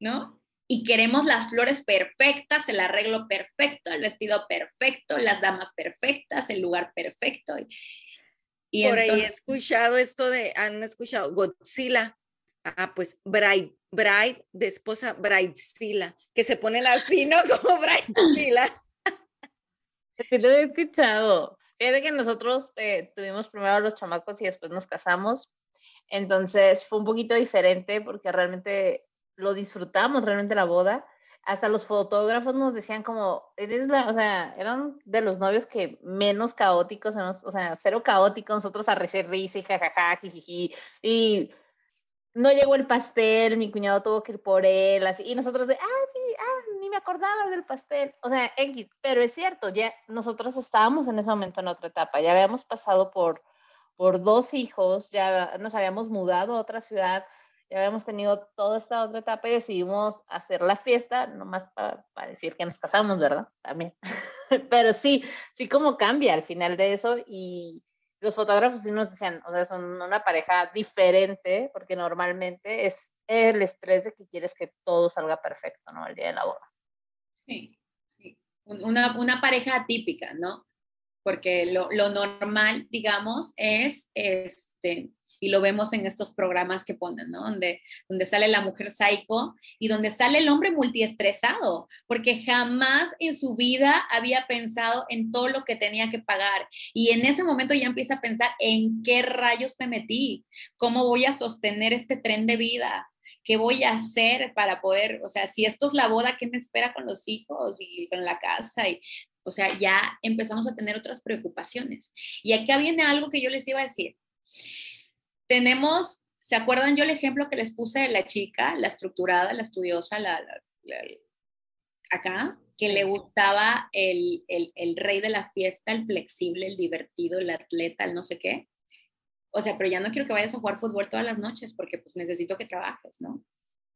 ¿no? Y queremos las flores perfectas, el arreglo perfecto, el vestido perfecto, las damas perfectas, el lugar perfecto. Y, Por ahí he escuchado esto de, han escuchado Godzilla, Ah, pues Bride, Bride de esposa Bridezilla, que se ponen así, ¿no? Como Bridezilla. Sí lo he escuchado. Fíjate que nosotros eh, tuvimos primero los chamacos y después nos casamos. Entonces fue un poquito diferente porque realmente lo disfrutamos, realmente la boda. Hasta los fotógrafos nos decían como, eres la, o sea, eran de los novios que menos caóticos, o sea, cero caóticos, nosotros a risa y jajaja, jijiji, y no llegó el pastel, mi cuñado tuvo que ir por él, así, y nosotros de, ah, sí, ah, ni me acordaba del pastel, o sea, pero es cierto, ya nosotros estábamos en ese momento en otra etapa, ya habíamos pasado por, por dos hijos, ya nos habíamos mudado a otra ciudad, ya habíamos tenido toda esta otra etapa y decidimos hacer la fiesta, nomás para, para decir que nos casamos, ¿verdad? También. pero sí, sí como cambia al final de eso y los fotógrafos sí nos decían, o sea, son una pareja diferente, porque normalmente es el estrés de que quieres que todo salga perfecto, ¿no? El día de la boda. Sí, sí. Una, una pareja atípica, ¿no? Porque lo, lo, normal, digamos, es, este, y lo vemos en estos programas que ponen, ¿no? Donde, donde sale la mujer psycho y donde sale el hombre multiestresado, porque jamás en su vida había pensado en todo lo que tenía que pagar. Y en ese momento ya empieza a pensar en qué rayos me metí, cómo voy a sostener este tren de vida, ¿qué voy a hacer para poder, o sea, si esto es la boda, ¿qué me espera con los hijos y con la casa? Y, o sea, ya empezamos a tener otras preocupaciones. Y acá viene algo que yo les iba a decir. Tenemos, ¿se acuerdan yo el ejemplo que les puse de la chica, la estructurada, la estudiosa, la, acá? que le gustaba el, el, el, rey de la fiesta, el flexible, el divertido, el atleta, el no sé qué o sea, pero ya no quiero que vayas a jugar fútbol todas las noches porque pues necesito que trabajes, ¿no?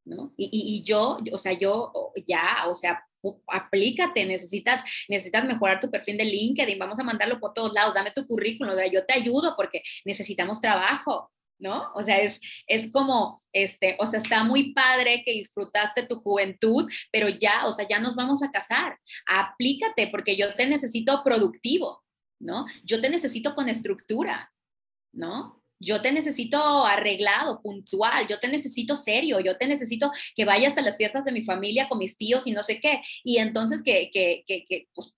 ¿No? Y, y, yo, o sea, yo ya, o sea, aplícate, necesitas, necesitas mejorar tu perfil de LinkedIn, vamos a mandarlo por todos lados, dame tu currículum, o sea, yo te ayudo porque necesitamos trabajo, ¿no? O sea, es, es como, este, o sea, está muy padre que disfrutaste tu juventud, pero ya, o sea, ya nos vamos a casar, aplícate porque yo te necesito productivo, ¿no? Yo te necesito con estructura, ¿no? Yo te necesito arreglado, puntual, yo te necesito serio, yo te necesito que vayas a las fiestas de mi familia con mis tíos y no sé qué. Y entonces que, que, que, que, pues,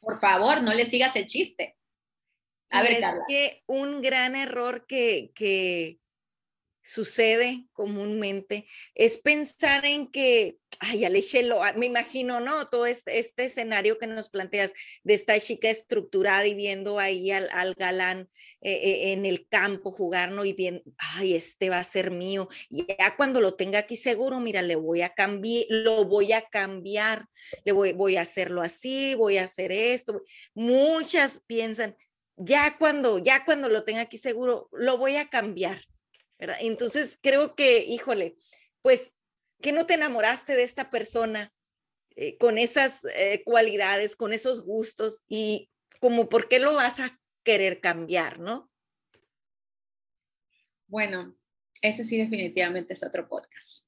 por favor, no le sigas el chiste. A ver, es que un gran error que, que sucede comúnmente es pensar en que ay, Alechelo, me imagino, ¿no? Todo este, este, escenario que nos planteas de esta chica estructurada y viendo ahí al, al galán eh, eh, en el campo jugar, ¿no? Y bien, ay, este va a ser mío. Y ya cuando lo tenga aquí seguro, mira, le voy a cambiar, lo voy a cambiar, le voy, voy a hacerlo así, voy a hacer esto. Muchas piensan, ya cuando, ya cuando lo tenga aquí seguro, lo voy a cambiar. Entonces creo que, híjole, pues que no te enamoraste de esta persona eh, con esas eh, cualidades, con esos gustos y como por qué lo vas a querer cambiar, ¿no? Bueno, ese sí definitivamente es otro podcast.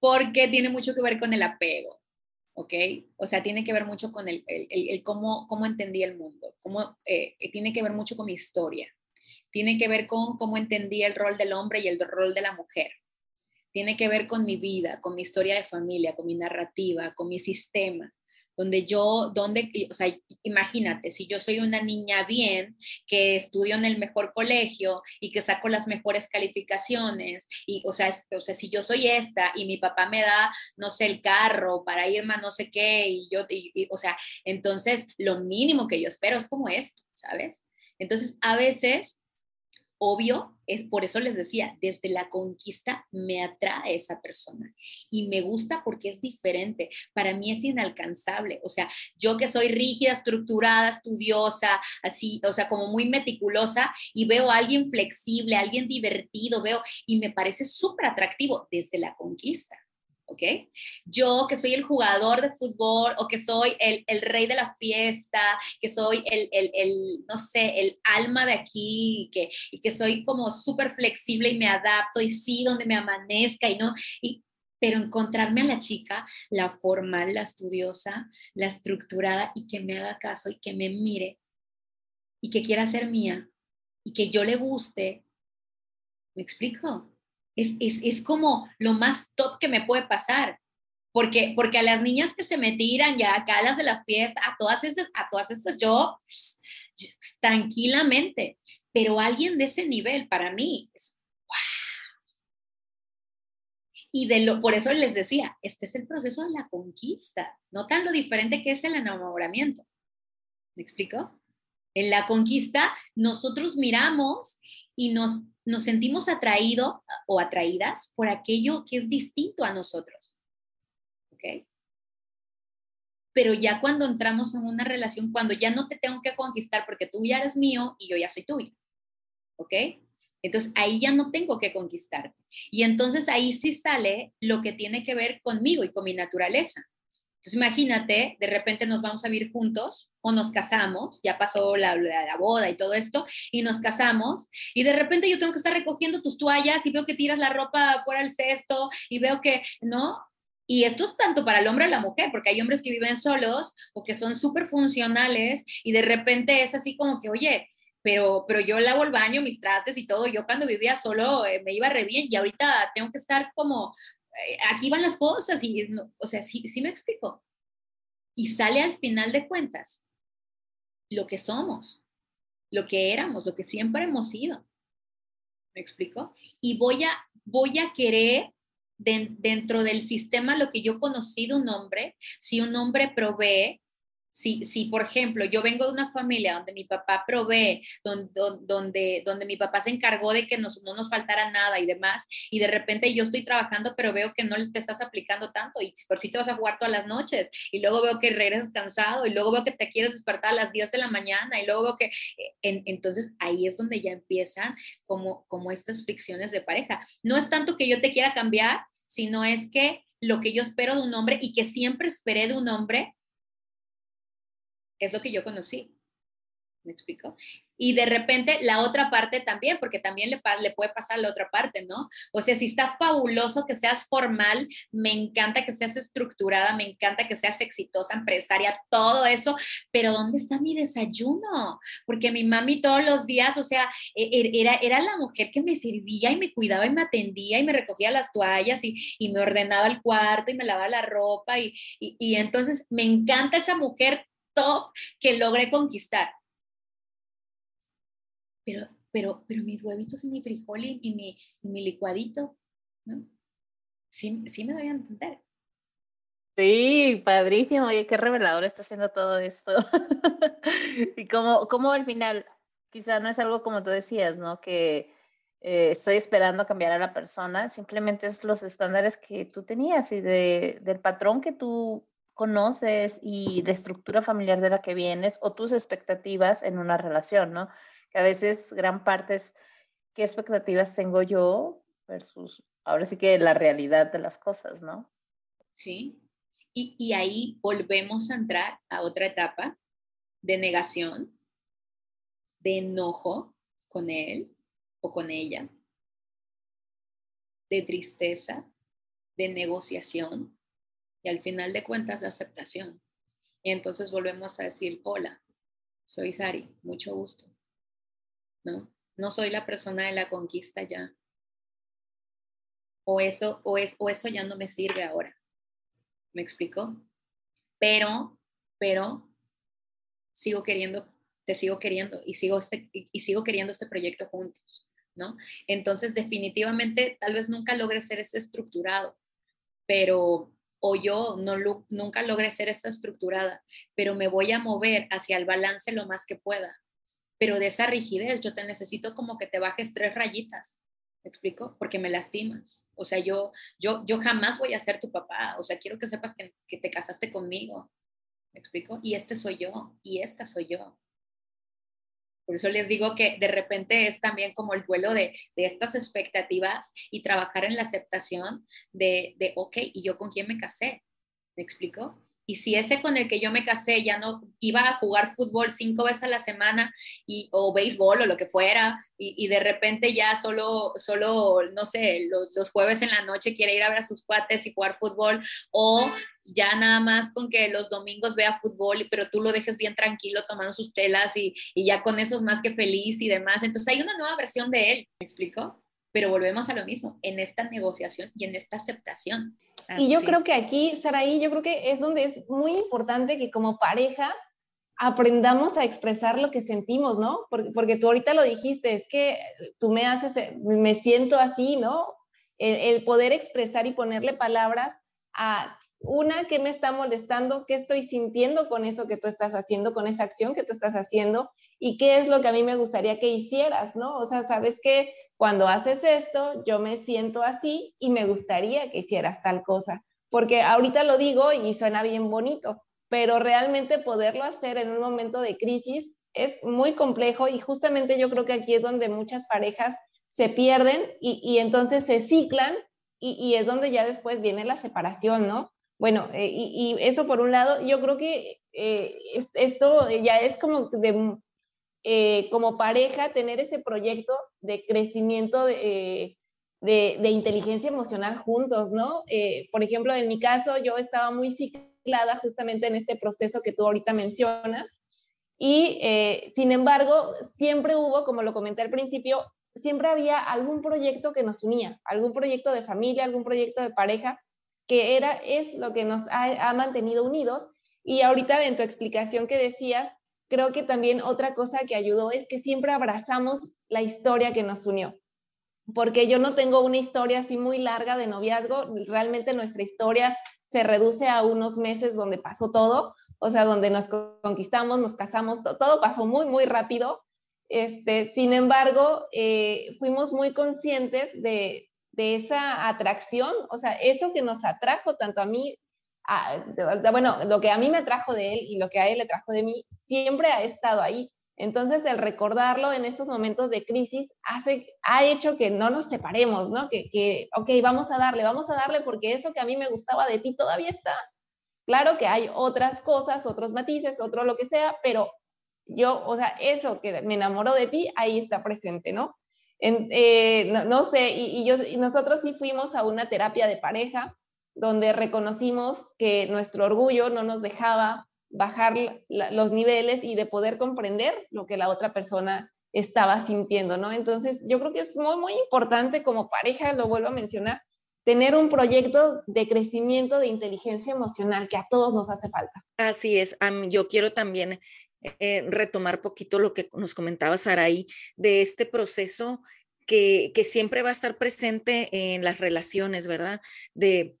Porque tiene mucho que ver con el apego, ¿ok? O sea, tiene que ver mucho con el, el, cómo, cómo entendí el mundo, cómo, eh, tiene que ver mucho con mi historia, tiene que ver con cómo entendí el rol del hombre y el rol de la mujer tiene que ver con mi vida, con mi historia de familia, con mi narrativa, con mi sistema, donde yo, donde, o sea, imagínate, si yo soy una niña bien, que estudio en el mejor colegio y que saco las mejores calificaciones, y, o sea, o sea, si yo soy esta y mi papá me da, no sé, el carro para irme a no sé qué, y yo, o sea, entonces lo mínimo que yo espero es como esto, ¿sabes? Entonces, a veces obvio, es por eso les decía, desde la conquista me atrae esa persona y me gusta porque es diferente. Para mí es inalcanzable. O sea, yo que soy rígida, estructurada, estudiosa, así, o sea, como muy meticulosa y veo a alguien flexible, alguien divertido, veo y me parece súper atractivo desde la conquista. ¿Ok? Yo que soy el jugador de fútbol o que soy el, el rey de la fiesta, que soy el, el, el, no sé, el alma de aquí y que, y que soy como súper flexible y me adapto y sí donde me amanezca y no, y, pero encontrarme a la chica, la formal, la estudiosa, la estructurada y que me haga caso y que me mire y que quiera ser mía y que yo le guste, ¿me explico? Es, como lo más top que me puede pasar. Porque, porque a las niñas que se me tiran ya acá, a las de la fiesta, a todas estas, a todas estas yo, tranquilamente, pero alguien de ese nivel para mí es wow. Y de lo, por eso les decía, este es el proceso de la conquista, no tan lo diferente que es el enamoramiento. ¿Me explico? En la conquista, nosotros miramos y nos nos sentimos atraídos o atraídas por aquello que es distinto a nosotros. ¿Ok? Pero ya cuando entramos en una relación, cuando ya no te tengo que conquistar porque tú ya eres mío y yo ya soy tuyo. ¿Ok? Entonces ahí ya no tengo que conquistarte. Y entonces ahí sí sale lo que tiene que ver conmigo y con mi naturaleza. Entonces imagínate, de repente nos vamos a vivir juntos o nos casamos, ya pasó la, boda y todo esto, y nos casamos, y de repente yo tengo que estar recogiendo tus toallas y veo que tiras la ropa fuera del cesto y veo que, ¿no? Y esto es tanto para el hombre y la mujer, porque hay hombres que viven solos o que son súper funcionales y de repente es así como que, oye, pero, pero yo lavo el baño, mis trastes y todo. Yo cuando vivía solo eh, me iba re bien y ahorita tengo que estar como, aquí van las cosas y, o sea, sí, sí me explico. Y sale al final de cuentas lo que somos, lo que éramos, lo que siempre hemos sido. ¿Me explico? Y voy a, voy a querer dentro del sistema lo que yo conocí de un hombre, si un hombre provee, si, si, por ejemplo, yo vengo de una familia donde mi papá provee, donde, donde, mi papá se encargó de que nos, no nos faltara nada y demás, y de repente yo estoy trabajando, pero veo que no te estás aplicando tanto, y por si te vas a jugar todas las noches, y luego veo que regresas cansado, y luego veo que te quieres despertar a las 10 de la mañana, y luego veo que, entonces ahí es donde ya empiezan como, como estas fricciones de pareja. No es tanto que yo te quiera cambiar, sino es que lo que yo espero de un hombre y que siempre esperé de un hombre es lo que yo conocí. ¿Me explico? Y de repente la otra parte también, porque también le, le puede pasar la otra parte, ¿no? O sea, si está fabuloso que seas formal, me encanta que seas estructurada, me encanta que seas exitosa, empresaria, todo eso, pero ¿dónde está mi desayuno? Porque mi mami todos los días, o sea, e, e, era, era la mujer que me servía y me cuidaba y me atendía y me recogía las toallas y, me ordenaba el cuarto y me lavaba la ropa y, y entonces me encanta esa mujer top que logré conquistar pero, pero, pero mis huevitos y mi frijol y, mi, mi, licuadito, ¿no? Sí, sí me doy a entender. Sí, padrísimo. Oye, qué revelador está haciendo todo esto. y como, como al final, quizá no es algo como tú decías, ¿no? Que eh, estoy esperando cambiar a la persona, simplemente es los estándares que tú tenías y de, del patrón que tú conoces y de estructura familiar de la que vienes o tus expectativas en una relación, ¿no? que a veces gran parte es qué expectativas tengo yo versus ahora sí que la realidad de las cosas, ¿no? Sí. Y, y ahí volvemos a entrar a otra etapa de negación, de enojo con él o con ella, de tristeza, de negociación y al final de cuentas de aceptación. Y entonces volvemos a decir, hola, soy Sari, mucho gusto. ¿no? No soy la persona de la conquista ya. O eso, o, es, o eso ya no me sirve ahora. ¿Me explico? Pero, pero, sigo queriendo, te sigo queriendo y sigo, este, y sigo queriendo este proyecto juntos, ¿no? Entonces, definitivamente, tal vez nunca logre ser ese estructurado, pero, o yo no, nunca logre ser esta estructurada, pero me voy a mover hacia el balance lo más que pueda, pero de esa rigidez yo te necesito como que te bajes tres rayitas. ¿Me explico? Porque me lastimas. O sea, yo, yo, yo jamás voy a ser tu papá. O sea, quiero que sepas que, que te casaste conmigo. ¿Me explico? Y este soy yo, y esta soy yo. Por eso les digo que de repente es también como el duelo de, estas expectativas y trabajar en la aceptación de, de, ok, ¿y yo con quién me casé? ¿Me explico? Y si ese con el que yo me casé ya no iba a jugar fútbol cinco veces a la semana y, o béisbol o lo que fuera, y, de repente ya solo, solo no sé, los, jueves en la noche quiere ir a ver a sus cuates y jugar fútbol, o ya nada más con que los domingos vea fútbol, pero tú lo dejes bien tranquilo tomando sus chelas y, y ya con eso es más que feliz y demás. Entonces hay una nueva versión de él, ¿me explico? Pero volvemos a lo mismo, en esta negociación y en esta aceptación. y yo creo que aquí, Saraí, yo creo que es donde es muy importante que como parejas aprendamos a expresar lo que sentimos, ¿no? Porque, porque tú ahorita lo dijiste, es que tú me haces, me siento así, ¿no? El, el poder expresar y ponerle palabras a una, qué me está molestando, qué estoy sintiendo con eso que tú estás haciendo, con esa acción que tú estás haciendo y qué es lo que a mí me gustaría que hicieras, ¿no? O sea, sabes que cuando haces esto, yo me siento así y me gustaría que hicieras tal cosa, porque ahorita lo digo y suena bien bonito, pero realmente poderlo hacer en un momento de crisis es muy complejo y justamente yo creo que aquí es donde muchas parejas se pierden y, entonces se ciclan y, es donde ya después viene la separación, ¿no? Bueno, eh, y, eso por un lado, yo creo que eh, esto ya es como de eh, como pareja tener ese proyecto de crecimiento de, de, inteligencia emocional juntos, ¿no? Eh, por ejemplo, en mi caso, yo estaba muy ciclada justamente en este proceso que tú ahorita mencionas Y eh, sin embargo, siempre hubo, como lo comenté al principio, siempre había algún proyecto que nos unía, algún proyecto de familia, algún proyecto de pareja, que era, es lo que nos ha, ha mantenido unidos. Y ahorita en tu explicación que decías, creo que también otra cosa que ayudó es que siempre abrazamos la historia que nos unió. Porque yo no tengo una historia así muy larga de noviazgo, realmente nuestra historia se reduce a unos meses donde pasó todo, o sea, donde nos conquistamos, nos casamos, todo pasó muy, muy rápido. Este, sin embargo, eh, fuimos muy conscientes de, de, esa atracción, o sea, eso que nos atrajo tanto a mí, bueno, lo que a mí me atrajo de él y lo que a él le trajo de mí, siempre ha estado ahí. Entonces, el recordarlo en estos momentos de crisis hace, ha hecho que no nos separemos, ¿no? Que, que, ok, vamos a darle, vamos a darle porque eso que a mí me gustaba de ti todavía está. Claro que hay otras cosas, otros matices, otro lo que sea, pero yo, o sea, eso que me enamoró de ti, ahí está presente, ¿no? Eh, no, sé, y, yo, nosotros sí fuimos a una terapia de pareja donde reconocimos que nuestro orgullo no nos dejaba bajar los niveles y de poder comprender lo que la otra persona estaba sintiendo, ¿no? Entonces, yo creo que es muy, muy importante como pareja, lo vuelvo a mencionar, tener un proyecto de crecimiento de inteligencia emocional que a todos nos hace falta. Así es, yo quiero también eh, retomar poquito lo que nos comentaba Saraí de este proceso que, que siempre va a estar presente en las relaciones, ¿verdad? De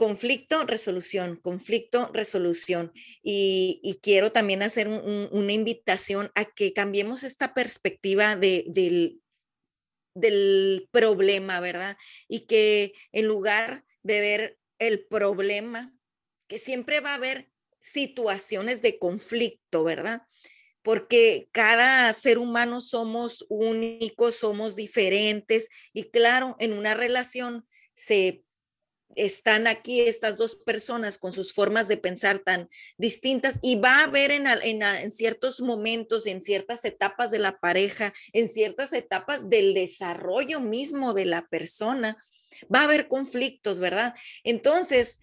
conflicto, resolución, conflicto, resolución. Y, quiero también hacer una invitación a que cambiemos esta perspectiva de, del, del problema, ¿verdad? Y que en lugar de ver el problema, que siempre va a haber situaciones de conflicto, ¿verdad? Porque cada ser humano somos únicos, somos diferentes y claro, en una relación se están aquí estas dos personas con sus formas de pensar tan distintas y va a haber en, en, ciertos momentos, en ciertas etapas de la pareja, en ciertas etapas del desarrollo mismo de la persona, va a haber conflictos, ¿verdad? Entonces,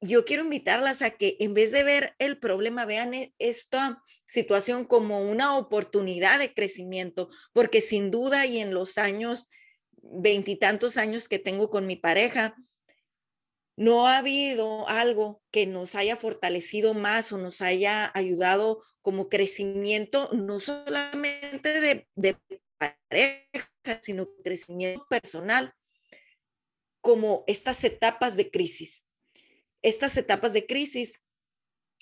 yo quiero invitarlas a que en vez de ver el problema, vean e, esta situación como una oportunidad de crecimiento, porque sin duda y en los años, veintitantos años que tengo con mi pareja, no ha habido algo que nos haya fortalecido más o nos haya ayudado como crecimiento, no solamente de, pareja, sino crecimiento personal, como estas etapas de crisis. Estas etapas de crisis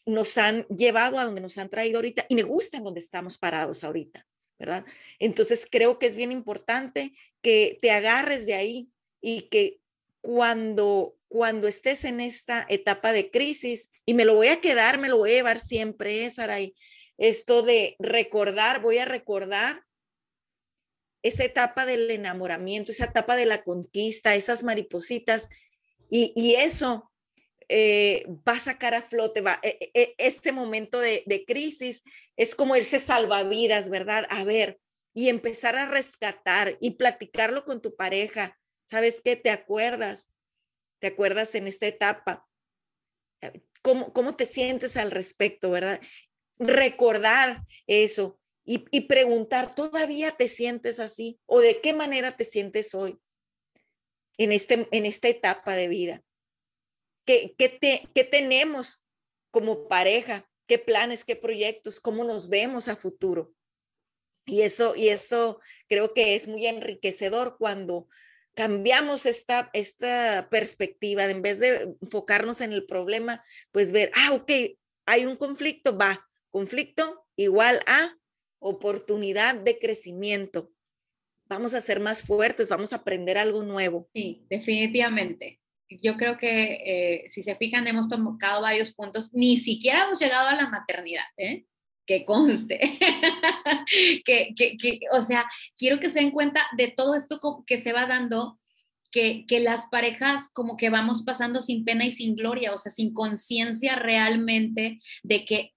nos han llevado a donde nos han traído ahorita y me gustan donde estamos parados ahorita, ¿verdad? Entonces creo que es bien importante que te agarres de ahí y que cuando cuando estés en esta etapa de crisis, y me lo voy a quedar, me lo voy a llevar siempre, ¿eh, Saray, esto de recordar, voy a recordar esa etapa del enamoramiento, esa etapa de la conquista, esas maripositas, y, eso eh, va a sacar a flote, va, e, e, este momento de, de crisis es como ese salvavidas, ¿verdad? A ver, y empezar a rescatar y platicarlo con tu pareja. ¿Sabes qué? ¿Te acuerdas? ¿Te acuerdas en esta etapa? ¿Cómo, cómo te sientes al respecto, verdad? Recordar eso y, preguntar, ¿todavía te sientes así? ¿O de qué manera te sientes hoy en, este, en esta etapa de vida? ¿Qué, qué, te, ¿Qué tenemos como pareja? ¿Qué planes, qué proyectos? ¿Cómo nos vemos a futuro? Y eso, y eso creo que es muy enriquecedor cuando cambiamos esta, esta perspectiva, en vez de enfocarnos en el problema, pues ver, ah, ok, hay un conflicto, va, conflicto igual a oportunidad de crecimiento. Vamos a ser más fuertes, vamos a aprender algo nuevo. Sí, definitivamente. Yo creo que eh, si se fijan, hemos tocado varios puntos, ni siquiera hemos llegado a la maternidad, ¿eh? Que conste, que, que, que, o sea, quiero que se den cuenta de todo esto que se va dando, que, que, las parejas como que vamos pasando sin pena y sin gloria, o sea, sin conciencia realmente de que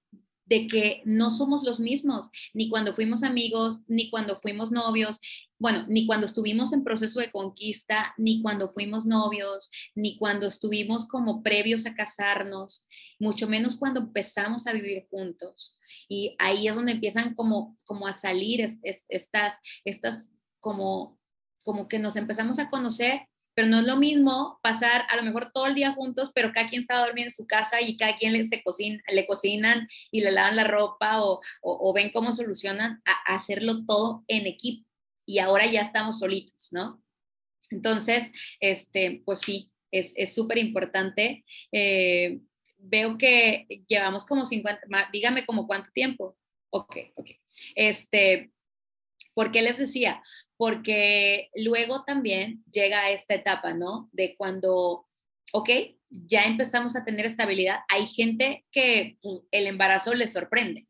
de que no somos los mismos, ni cuando fuimos amigos, ni cuando fuimos novios, bueno, ni cuando estuvimos en proceso de conquista, ni cuando fuimos novios, ni cuando estuvimos como previos a casarnos, mucho menos cuando empezamos a vivir juntos. Y ahí es donde empiezan como, como a salir estas, estas como, como que nos empezamos a conocer pero no es lo mismo pasar a lo mejor todo el día juntos, pero cada quien a dormir en su casa y cada quien le, se cocina, le cocinan y le lavan la ropa o, o, ven cómo solucionan a, hacerlo todo en equipo. Y ahora ya estamos solitos, ¿no? Entonces, este, pues sí, es súper importante. Eh, veo que llevamos como 50, dígame como cuánto tiempo. Ok, ok. Este, ¿por qué les decía? Porque luego también llega esta etapa, ¿no? De cuando, ok, ya empezamos a tener estabilidad. Hay gente que pues, el embarazo le sorprende,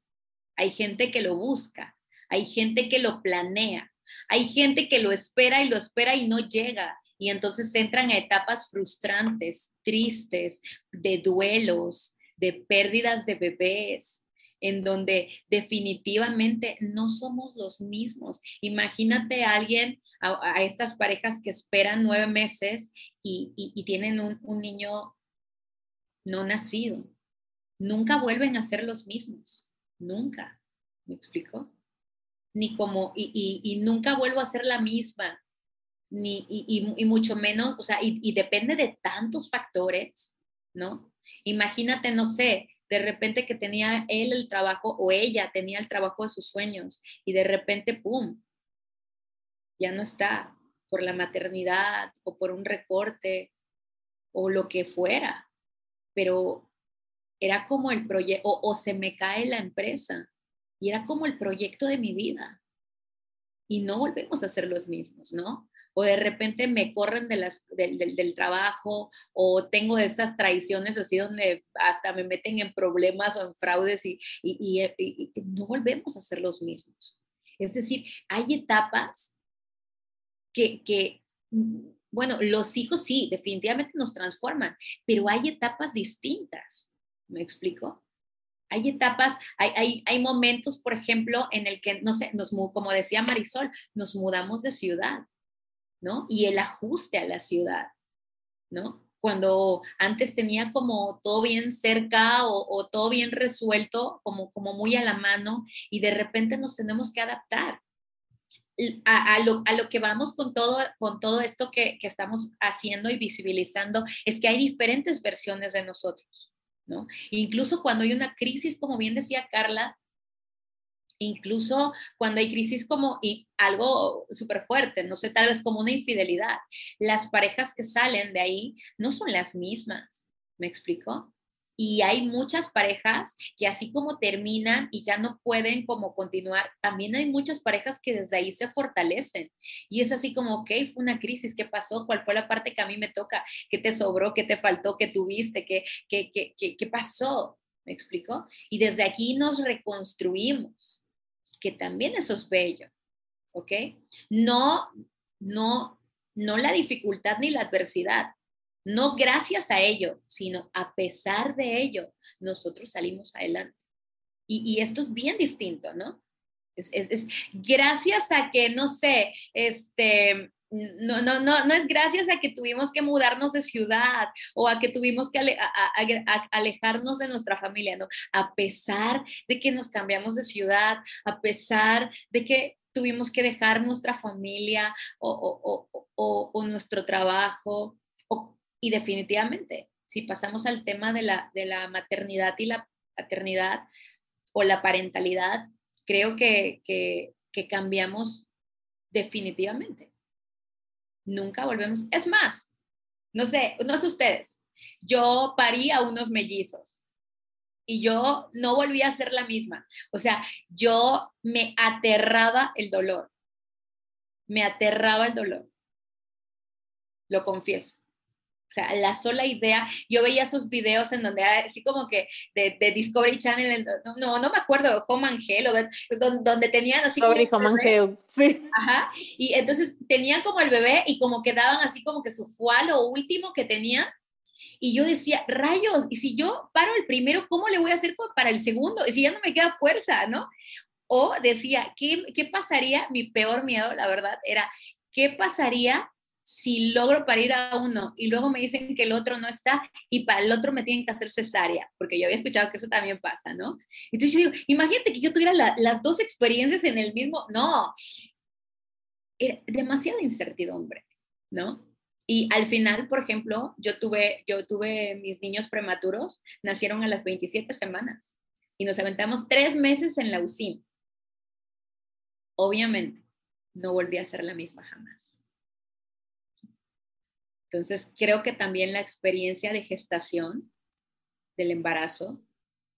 hay gente que lo busca, hay gente que lo planea, hay gente que lo espera y lo espera y no llega. Y entonces entran a etapas frustrantes, tristes, de duelos, de pérdidas de bebés, en donde definitivamente no somos los mismos. Imagínate a alguien, a, estas parejas que esperan nueve meses y, tienen un, niño no nacido. Nunca vuelven a ser los mismos, nunca. ¿Me explico? Ni como, y, nunca vuelvo a ser la misma, ni, y, mucho menos, o sea, y, depende de tantos factores, ¿no? Imagínate, no sé, de repente que tenía él el trabajo o ella tenía el trabajo de sus sueños y de repente, ¡pum!, ya no está por la maternidad o por un recorte o lo que fuera, pero era como el proyecto, o, o se me cae la empresa y era como el proyecto de mi vida. Y no volvemos a ser los mismos, ¿no? O de repente me corren de las, del, trabajo o tengo estas traiciones así donde hasta me meten en problemas o en fraudes y, y, no volvemos a ser los mismos. Es decir, hay etapas que, que, bueno, los hijos sí, definitivamente nos transforman, pero hay etapas distintas. ¿Me explico? Hay etapas, hay, hay, hay, momentos, por ejemplo, en el que, no sé, nos, como decía Marisol, nos mudamos de ciudad. ¿No? Y el ajuste a la ciudad, ¿no? Cuando antes tenía como todo bien cerca o, todo bien resuelto, como, como muy a la mano, y de repente nos tenemos que adaptar. A, lo, que vamos con todo, con todo esto que, que, estamos haciendo y visibilizando es que hay diferentes versiones de nosotros, ¿no? Incluso cuando hay una crisis, como bien decía Carla, incluso cuando hay crisis como algo súper fuerte, no sé, tal vez como una infidelidad, las parejas que salen de ahí no son las mismas, ¿me explico? Y hay muchas parejas que así como terminan y ya no pueden como continuar, también hay muchas parejas que desde ahí se fortalecen. Y es así como, ok, fue una crisis, ¿qué pasó? ¿Cuál fue la parte que a mí me toca? ¿Qué te sobró? ¿Qué te faltó? ¿Qué tuviste? ¿Qué, qué, qué, qué, qué pasó? ¿Me explico? Y desde aquí nos reconstruimos que también eso es bello, ¿ok? No, no, no la dificultad ni la adversidad, no gracias a ello, sino a pesar de ello, nosotros salimos adelante. Y, esto es bien distinto, ¿no? Es, es, gracias a que, no sé, este, no, no, no, no es gracias a que tuvimos que mudarnos de ciudad o a que tuvimos que alejarnos de nuestra familia, ¿no? A pesar de que nos cambiamos de ciudad, a pesar de que tuvimos que dejar nuestra familia o, nuestro trabajo, y definitivamente, si pasamos al tema de la, maternidad y la paternidad o la parentalidad, creo que cambiamos definitivamente nunca volvemos. Es más, no sé, no sé ustedes, yo parí a unos mellizos y yo no volví a ser la misma. O sea, yo me aterraba el dolor, me aterraba el dolor, lo confieso. O sea, la sola idea, yo veía esos videos en donde era así como que de, de Discovery Channel, no, no, me acuerdo, Home and donde, donde tenían así Discovery Home and sí. Ajá, y entonces tenían como el bebé y como que daban así como que su fue lo último que tenía Y yo decía, rayos, y si yo paro el primero, ¿cómo le voy a hacer para el segundo? Y si ya no me queda fuerza, ¿no? O decía, ¿qué, qué pasaría? Mi peor miedo, la verdad, era, ¿qué pasaría si logro parir a uno y luego me dicen que el otro no está y para el otro me tienen que hacer cesárea, porque yo había escuchado que eso también pasa, ¿no? Entonces yo digo, imagínate que yo tuviera las dos experiencias en el mismo, no, era demasiada incertidumbre, ¿no? Y al final, por ejemplo, yo tuve, yo tuve mis niños prematuros, nacieron a las 27 semanas y nos aventamos tres meses en la UCI. Obviamente, no volví a ser la misma jamás entonces, creo que también la experiencia de gestación, del embarazo,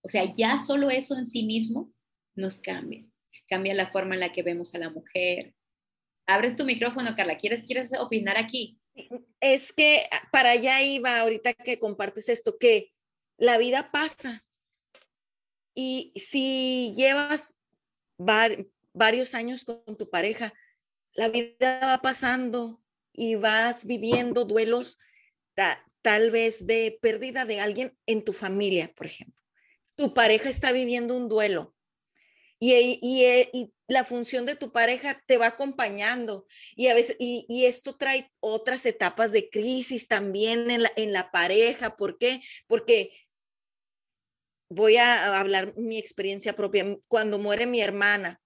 o sea, ya solo eso en sí mismo nos cambia. Cambia la forma en la que vemos a la mujer. Abres tu micrófono, Carla. ¿Quieres, quieres opinar aquí? Es que para allá iba ahorita que compartes esto, que la vida pasa. Y si llevas varios años con tu pareja, la vida va pasando, y vas viviendo duelos tal vez de pérdida de alguien en tu familia, por ejemplo. Tu pareja está viviendo un duelo y, y, la función de tu pareja te va acompañando y a veces y, esto trae otras etapas de crisis también en la, en la pareja. ¿Por qué? Porque voy a hablar mi experiencia propia. Cuando muere mi hermana,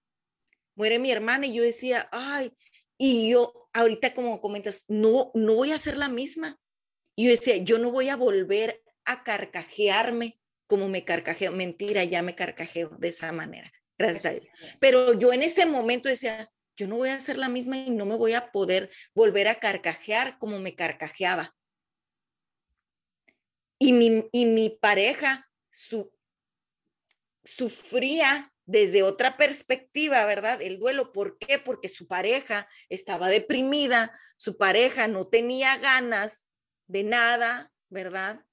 muere mi hermana y yo decía, ay, y yo ahorita como comentas, no, no voy a ser la misma. Y yo decía, yo no voy a volver a carcajearme como me carcajeo. Mentira, ya me carcajeo de esa manera. Gracias a Dios. Pero yo en ese momento decía, yo no voy a ser la misma y no me voy a poder volver a carcajear como me carcajeaba. Y mi, y mi pareja su, sufría desde otra perspectiva, ¿verdad? El duelo, ¿por qué? Porque su pareja estaba deprimida, su pareja no tenía ganas de nada, ¿verdad?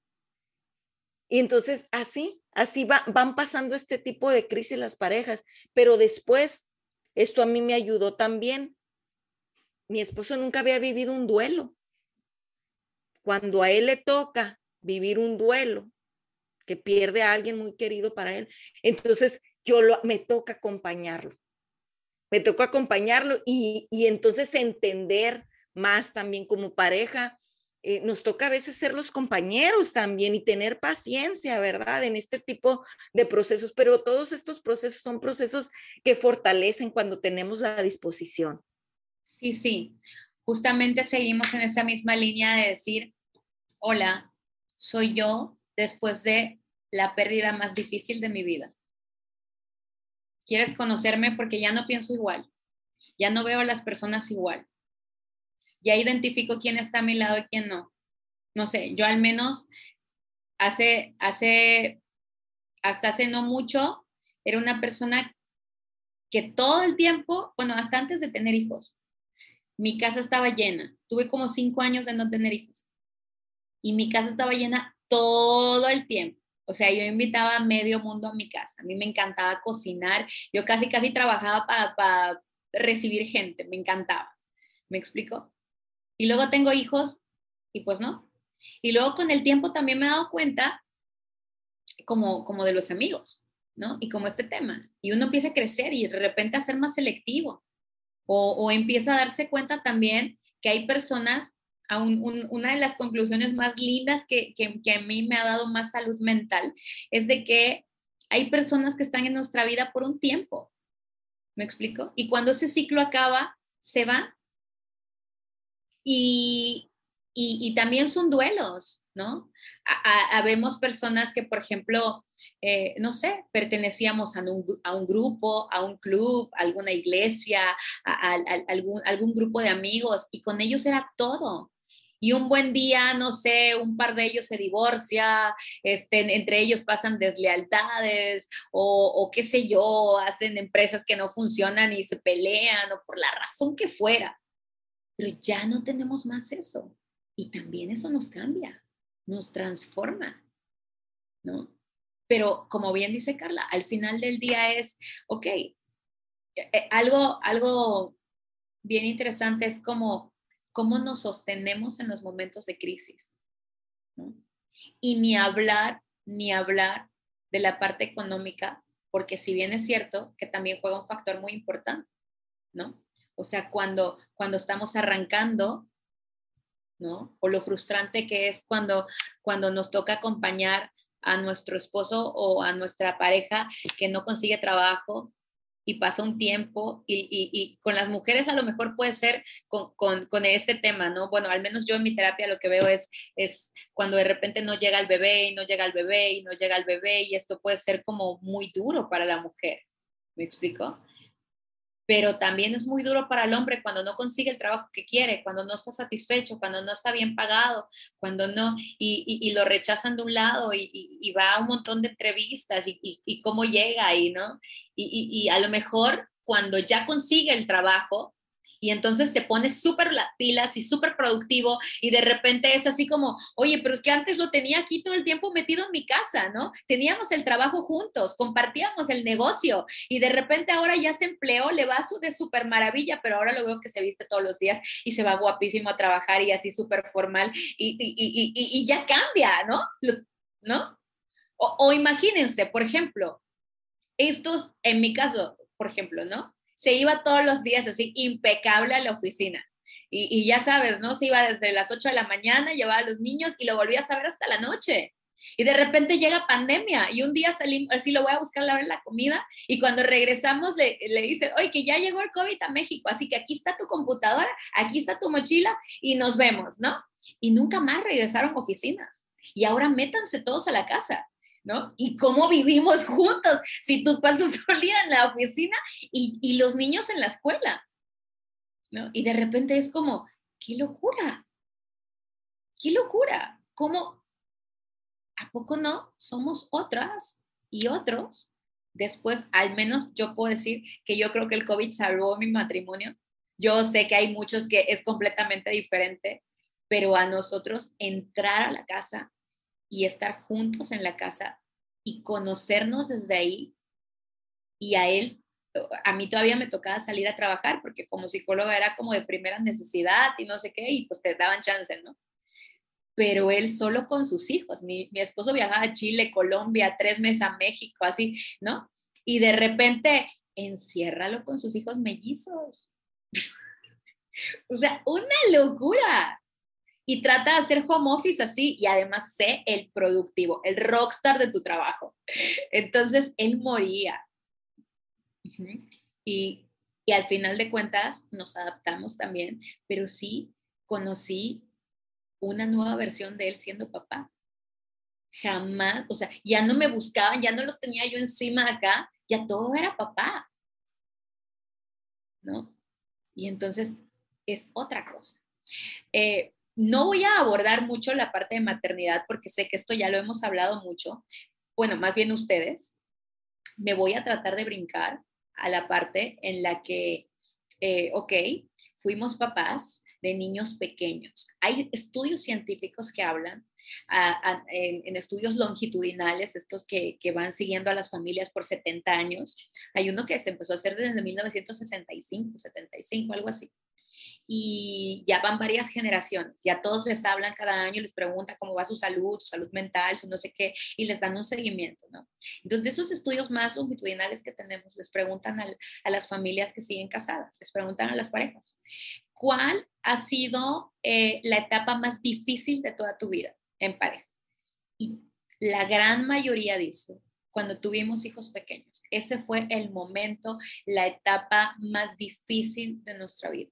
Y entonces así, así van pasando este tipo de crisis las parejas, pero después, esto a mí me ayudó también. Mi esposo nunca había vivido un duelo. Cuando a él le toca vivir un duelo, que pierde a alguien muy querido para él, entonces yo lo, me toca acompañarlo. Me toca acompañarlo y, entonces entender más también como pareja. Eh, nos toca a veces ser los compañeros también y tener paciencia, ¿verdad? En este tipo de procesos, pero todos estos procesos son procesos que fortalecen cuando tenemos la disposición. Sí, sí. Justamente seguimos en esa misma línea de decir, hola, soy yo después de la pérdida más difícil de mi vida. Quieres conocerme porque ya no pienso igual, ya no veo a las personas igual, ya identifico quién está a mi lado y quién no. No sé, yo al menos hace, hace, hasta hace no mucho, era una persona que todo el tiempo, bueno, hasta antes de tener hijos, mi casa estaba llena. Tuve como cinco años de no tener hijos. Y mi casa estaba llena todo el tiempo. O sea, yo invitaba a medio mundo a mi casa. A mí me encantaba cocinar. Yo casi, casi trabajaba para recibir gente. Me encantaba. ¿Me explico? Y luego tengo hijos y pues no. Y luego con el tiempo también me he dado cuenta como, como de los amigos, ¿no? Y como este tema. Y uno empieza a crecer y de repente a ser más selectivo. O, o empieza a darse cuenta también que hay personas una de las conclusiones más lindas que, que, a mí me ha dado más salud mental es de que hay personas que están en nuestra vida por un tiempo. ¿Me explico? Y cuando ese ciclo acaba, se va. Y, y, también son duelos, ¿no? Habemos personas que, por ejemplo, eh, no sé, pertenecíamos a un, a un, grupo, a un club, a alguna iglesia, a, algún, algún grupo de amigos, y con ellos era todo y un buen día, no sé, un par de ellos se divorcia, este, entre ellos pasan deslealtades o, o qué sé yo, hacen empresas que no funcionan y se pelean o por la razón que fuera. Pero ya no tenemos más eso. Y también eso nos cambia, nos transforma, ¿no? Pero como bien dice Carla, al final del día es, ok, eh, algo, algo bien interesante es como cómo nos sostenemos en los momentos de crisis. Y ni hablar, ni hablar de la parte económica, porque si bien es cierto que también juega un factor muy importante, ¿no? O sea, cuando, cuando estamos arrancando, ¿no? O lo frustrante que es cuando, cuando nos toca acompañar a nuestro esposo o a nuestra pareja que no consigue trabajo y pasa un tiempo y, con las mujeres a lo mejor puede ser con, con, este tema, ¿no? Bueno, al menos yo en mi terapia lo que veo es, es cuando de repente no llega el bebé y no llega el bebé y no llega el bebé y esto puede ser como muy duro para la mujer. ¿Me explico? Pero también es muy duro para el hombre cuando no consigue el trabajo que quiere, cuando no está satisfecho, cuando no está bien pagado, cuando no, y, lo rechazan de un lado y, va a un montón de entrevistas y, cómo llega ahí, ¿no? y a lo mejor cuando ya consigue el trabajo, y entonces se pone súper pilas y súper productivo y de repente es así como, oye, pero es que antes lo tenía aquí todo el tiempo metido en mi casa, ¿no? Teníamos el trabajo juntos, compartíamos el negocio y de repente ahora ya se empleó, le va su de súper maravilla, pero ahora lo veo que se viste todos los días y se va guapísimo a trabajar y así súper formal y, y, y, ya cambia, ¿no? ¿No? O, o imagínense, por ejemplo, estos, en mi caso, por ejemplo, ¿no? Se iba todos los días así impecable a la oficina. Y, ya sabes, ¿no? Se iba desde las 8 de la mañana, llevaba a los niños y lo volvía a ver hasta la noche. Y de repente llega pandemia y un día salimos, así lo voy a buscar a la la comida y cuando regresamos le, le dice, oye, que ya llegó el COVID a México, así que aquí está tu computadora, aquí está tu mochila y nos vemos, ¿no? Y nunca más regresaron oficinas. Y ahora métanse todos a la casa. ¿No? Y cómo vivimos juntos si tú pasas todo el día en la oficina y, los niños en la escuela, ¿no? Y de repente es como, qué locura, qué locura, ¿cómo? ¿A poco no? Somos otras y otros. Después, al menos yo puedo decir que yo creo que el COVID salvó mi matrimonio. Yo sé que hay muchos que es completamente diferente, pero a nosotros entrar a la casa y estar juntos en la casa y conocernos desde ahí. Y a él, a mí todavía me tocaba salir a trabajar porque como psicóloga era como de primera necesidad y no sé qué, y pues te daban chance, ¿no? Pero él solo con sus hijos. Mi, mi esposo viajaba a Chile, Colombia, tres meses a México, así, ¿no? Y de repente, enciérralo con sus hijos mellizos. o sea, una locura y trata de hacer home office así y además sé el productivo, el rockstar de tu trabajo. Entonces, él moría. y, y al final de cuentas nos adaptamos también, pero sí conocí una nueva versión de él siendo papá. Jamás, o sea, ya no me buscaban, ya no los tenía yo encima acá, ya todo era papá. ¿No? Y entonces es otra cosa. Eh, no voy a abordar mucho la parte de maternidad porque sé que esto ya lo hemos hablado mucho. Bueno, más bien ustedes. Me voy a tratar de brincar a la parte en la que, eh, ok, fuimos papás de niños pequeños. Hay estudios científicos que hablan en, estudios longitudinales, estos que, que, van siguiendo a las familias por 70 años. Hay uno que se empezó a hacer desde 1965, 75, algo así y ya van varias generaciones, ya todos les hablan cada año, les preguntan cómo va su salud, su salud mental, su no sé qué, y les dan un seguimiento, ¿no? Entonces, de esos estudios más longitudinales que tenemos, les preguntan a las familias que siguen casadas, les preguntan a las parejas, ¿cuál ha sido eh, la etapa más difícil de toda tu vida en pareja? Y la gran mayoría dice, cuando tuvimos hijos pequeños. Ese fue el momento, la etapa más difícil de nuestra vida.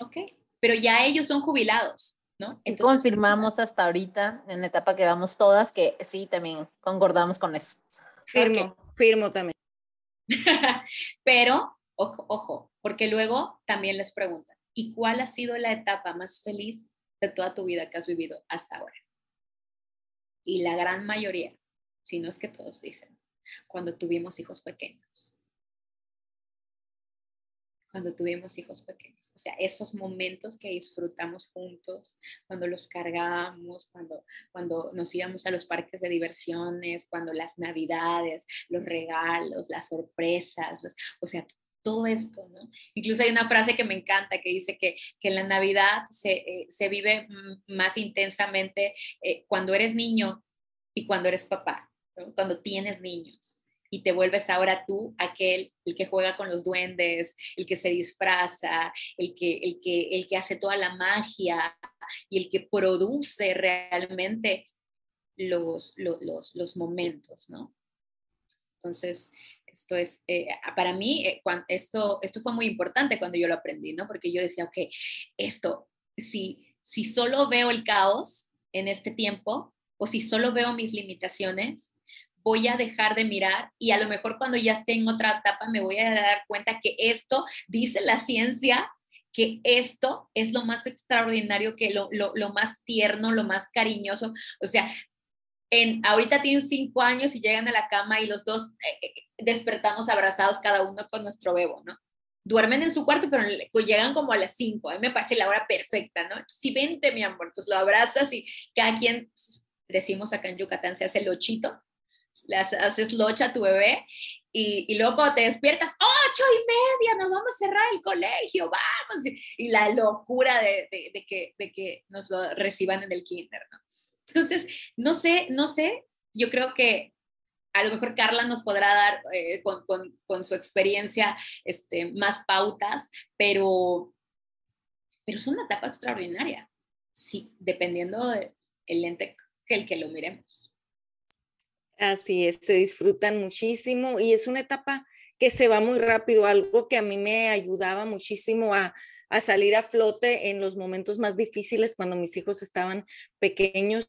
Ok, pero ya ellos son jubilados, ¿no? Entonces, confirmamos hasta ahorita, en la etapa que vamos todas, que sí, también concordamos con eso. Firmo, firmo también. pero, ojo, ojo, porque luego también les preguntan, ¿y cuál ha sido la etapa más feliz de toda tu vida que has vivido hasta ahora? Y la gran mayoría, si no es que todos dicen, cuando tuvimos hijos pequeños cuando tuvimos hijos pequeños. O sea, esos momentos que disfrutamos juntos, cuando los cargábamos, cuando, cuando nos íbamos a los parques de diversiones, cuando las navidades, los regalos, las sorpresas, o sea, todo esto, ¿no? Incluso hay una frase que me encanta que dice que, que la Navidad se, eh, se, vive más intensamente eh, cuando eres niño y cuando eres papá, cuando tienes niños y te vuelves ahora tú aquel, el que juega con los duendes, el que se disfraza, el que, el que, el que hace toda la magia y el que produce realmente los, los, los, momentos, ¿no? Entonces, esto es, eh, para mí, eh, esto, esto fue muy importante cuando yo lo aprendí, ¿no? Porque yo decía, ok, esto, si, si solo veo el caos en este tiempo o si solo veo mis limitaciones, voy a dejar de mirar y a lo mejor cuando ya esté en otra etapa me voy a dar cuenta que esto, dice la ciencia, que esto es lo más extraordinario, que lo, lo, lo más tierno, lo más cariñoso. O sea, en, ahorita tienen cinco años y llegan a la cama y los dos eh, eh, despertamos abrazados cada uno con nuestro bebo, ¿no? Duermen en su cuarto, pero llegan como a las cinco. A mí me parece la hora perfecta, ¿no? Si vente, mi amor, entonces lo abrazas y cada quien, decimos acá en Yucatán, se hace el ochito le haces locha a tu bebé y, y, luego te despiertas, ocho y media, nos vamos a cerrar el colegio, vamos. Y, la locura de, de, que, de que nos lo reciban en el kinder. Entonces, no sé, no sé, yo creo que a lo mejor Carla nos podrá dar eh, con, con, con, su experiencia este, más pautas, pero, pero es una etapa extraordinaria, sí, dependiendo del ente que el que lo miremos. Así es, se disfrutan muchísimo y es una etapa que se va muy rápido, algo que a mí me ayudaba muchísimo a, salir a flote en los momentos más difíciles cuando mis hijos estaban pequeños,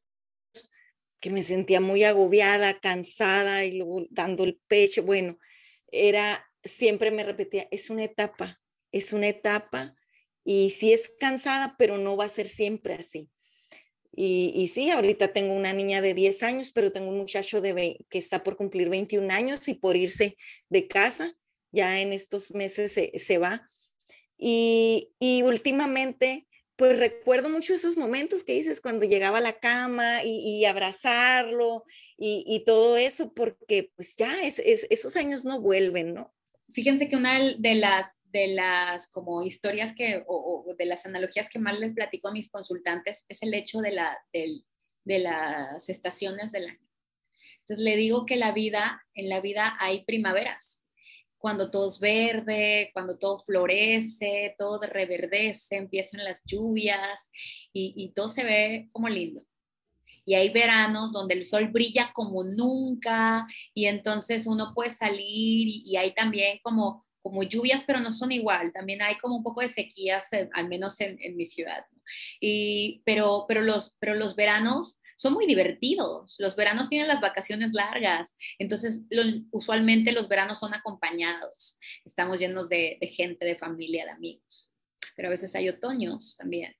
que me sentía muy agobiada, cansada y luego dando el pecho. Bueno, era, siempre me repetía, es una etapa, es una etapa y sí es cansada, pero no va a ser siempre así. Y, sí, ahorita tengo una niña de 10 años, pero tengo un muchacho de que está por cumplir 21 años y por irse de casa, ya en estos meses se, va. Y, últimamente, pues recuerdo mucho esos momentos que dices cuando llegaba a la cama y, abrazarlo y, todo eso, porque pues ya es, esos años no vuelven, ¿no? Fíjense que una de las de las como historias que, o, de las analogías que más les platico a mis consultantes es el hecho de, la, de las estaciones del año. Entonces le digo que la vida, en la vida hay primaveras, cuando todo es verde, cuando todo florece, todo reverdece, empiezan las lluvias y, todo se ve como lindo. Y hay veranos donde el sol brilla como nunca y entonces uno puede salir y, y hay también como como lluvias, pero no son igual. También hay como un poco de sequías, al menos en, mi ciudad. Y, pero, pero, los, pero los veranos son muy divertidos. Los veranos tienen las vacaciones largas, entonces usualmente los veranos son acompañados. Estamos llenos de, de, gente, de familia, de amigos. Pero a veces hay otoños también.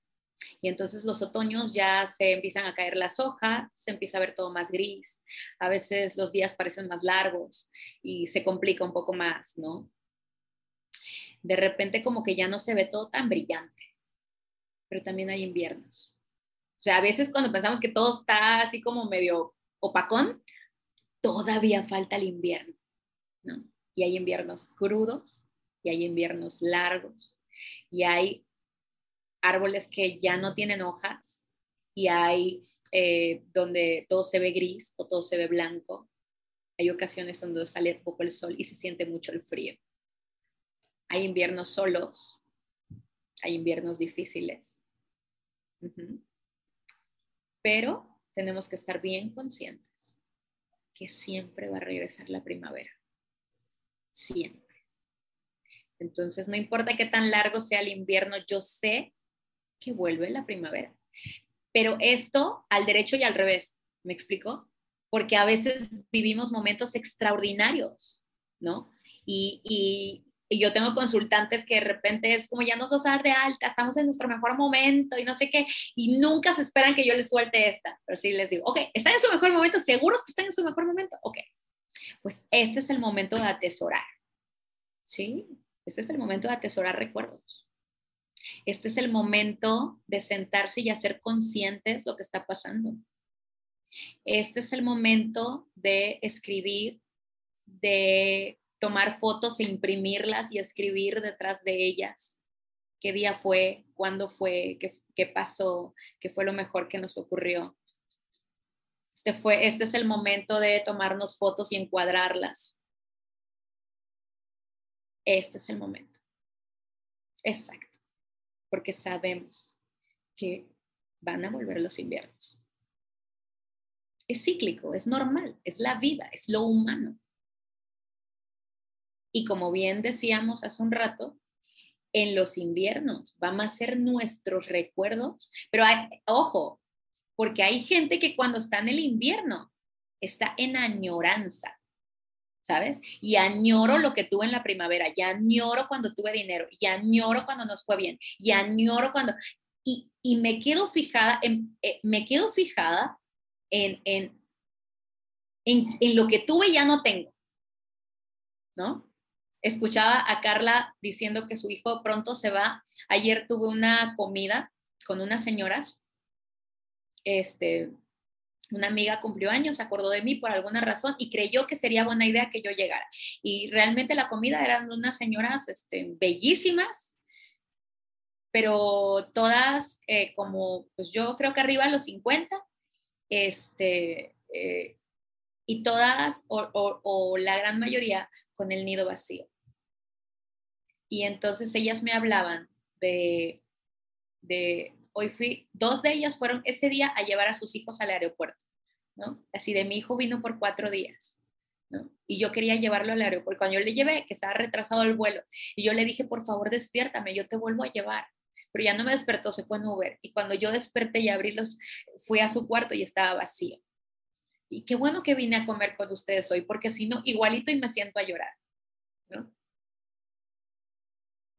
Y entonces los otoños ya se empiezan a caer las hojas, se empieza a ver todo más gris. A veces los días parecen más largos y se complica un poco más, ¿no? De repente como que ya no se ve todo tan brillante, pero también hay inviernos. O sea, a veces cuando pensamos que todo está así como medio opacón, todavía falta el invierno, ¿no? Y hay inviernos crudos, y hay inviernos largos, y hay árboles que ya no tienen hojas, y hay eh, donde todo se ve gris o todo se ve blanco. Hay ocasiones donde sale poco el sol y se siente mucho el frío. Hay inviernos solos, hay inviernos difíciles. Pero tenemos que estar bien conscientes que siempre va a regresar la primavera. Siempre. Entonces, no importa qué tan largo sea el invierno, yo sé que vuelve la primavera. Pero esto al derecho y al revés, ¿me explico? Porque a veces vivimos momentos extraordinarios, ¿no? Y, y yo tengo consultantes que de repente es como ya nos vamos a dar de alta, estamos en nuestro mejor momento y no sé qué, y nunca se esperan que yo les suelte esta, pero sí les digo, ok, están en su mejor momento, seguros que están en su mejor momento, ok, pues este es el momento de atesorar, ¿sí? Este es el momento de atesorar recuerdos. Este es el momento de sentarse y hacer conscientes lo que está pasando. Este es el momento de escribir, de tomar fotos e imprimirlas y escribir detrás de ellas. ¿Qué día fue? ¿Cuándo fue? ¿Qué, qué pasó? ¿Qué fue lo mejor que nos ocurrió? Este, fue, este es el momento de tomarnos fotos y encuadrarlas. Este es el momento. Exacto. Porque sabemos que van a volver los inviernos. Es cíclico, es normal, es la vida, es lo humano. Y como bien decíamos hace un rato, en los inviernos van a ser nuestros recuerdos, pero ojo, porque hay gente que cuando está en el invierno está en añoranza, ¿sabes? Y añoro lo que tuve en la primavera, y añoro cuando tuve dinero, y añoro cuando nos fue bien, y añoro cuando... Y, me quedo fijada, en, eh, me quedo fijada en, en, en, en lo que tuve y ya no tengo, ¿no? Escuchaba a Carla diciendo que su hijo pronto se va. Ayer tuve una comida con unas señoras este, una amiga cumplió años, se acordó de mí por alguna razón y creyó que sería buena idea que yo llegara. Y realmente la comida eran unas señoras este, bellísimas, pero todas eh, como, pues yo creo que arriba a los 50, este, eh, y todas o, la gran mayoría con el nido vacío. Y entonces ellas me hablaban de, de Hoy fui, dos de ellas fueron ese día a llevar a sus hijos al aeropuerto, ¿no? Así de mi hijo vino por cuatro días, ¿no? Y yo quería llevarlo al aeropuerto. Cuando yo le llevé, que estaba retrasado el vuelo, y yo le dije, por favor, despiértame, yo te vuelvo a llevar. Pero ya no me despertó, se fue en Uber. Y cuando yo desperté y abrí los, fui a su cuarto y estaba vacío. Y qué bueno que vine a comer con ustedes hoy, porque si no, igualito y me siento a llorar, ¿no?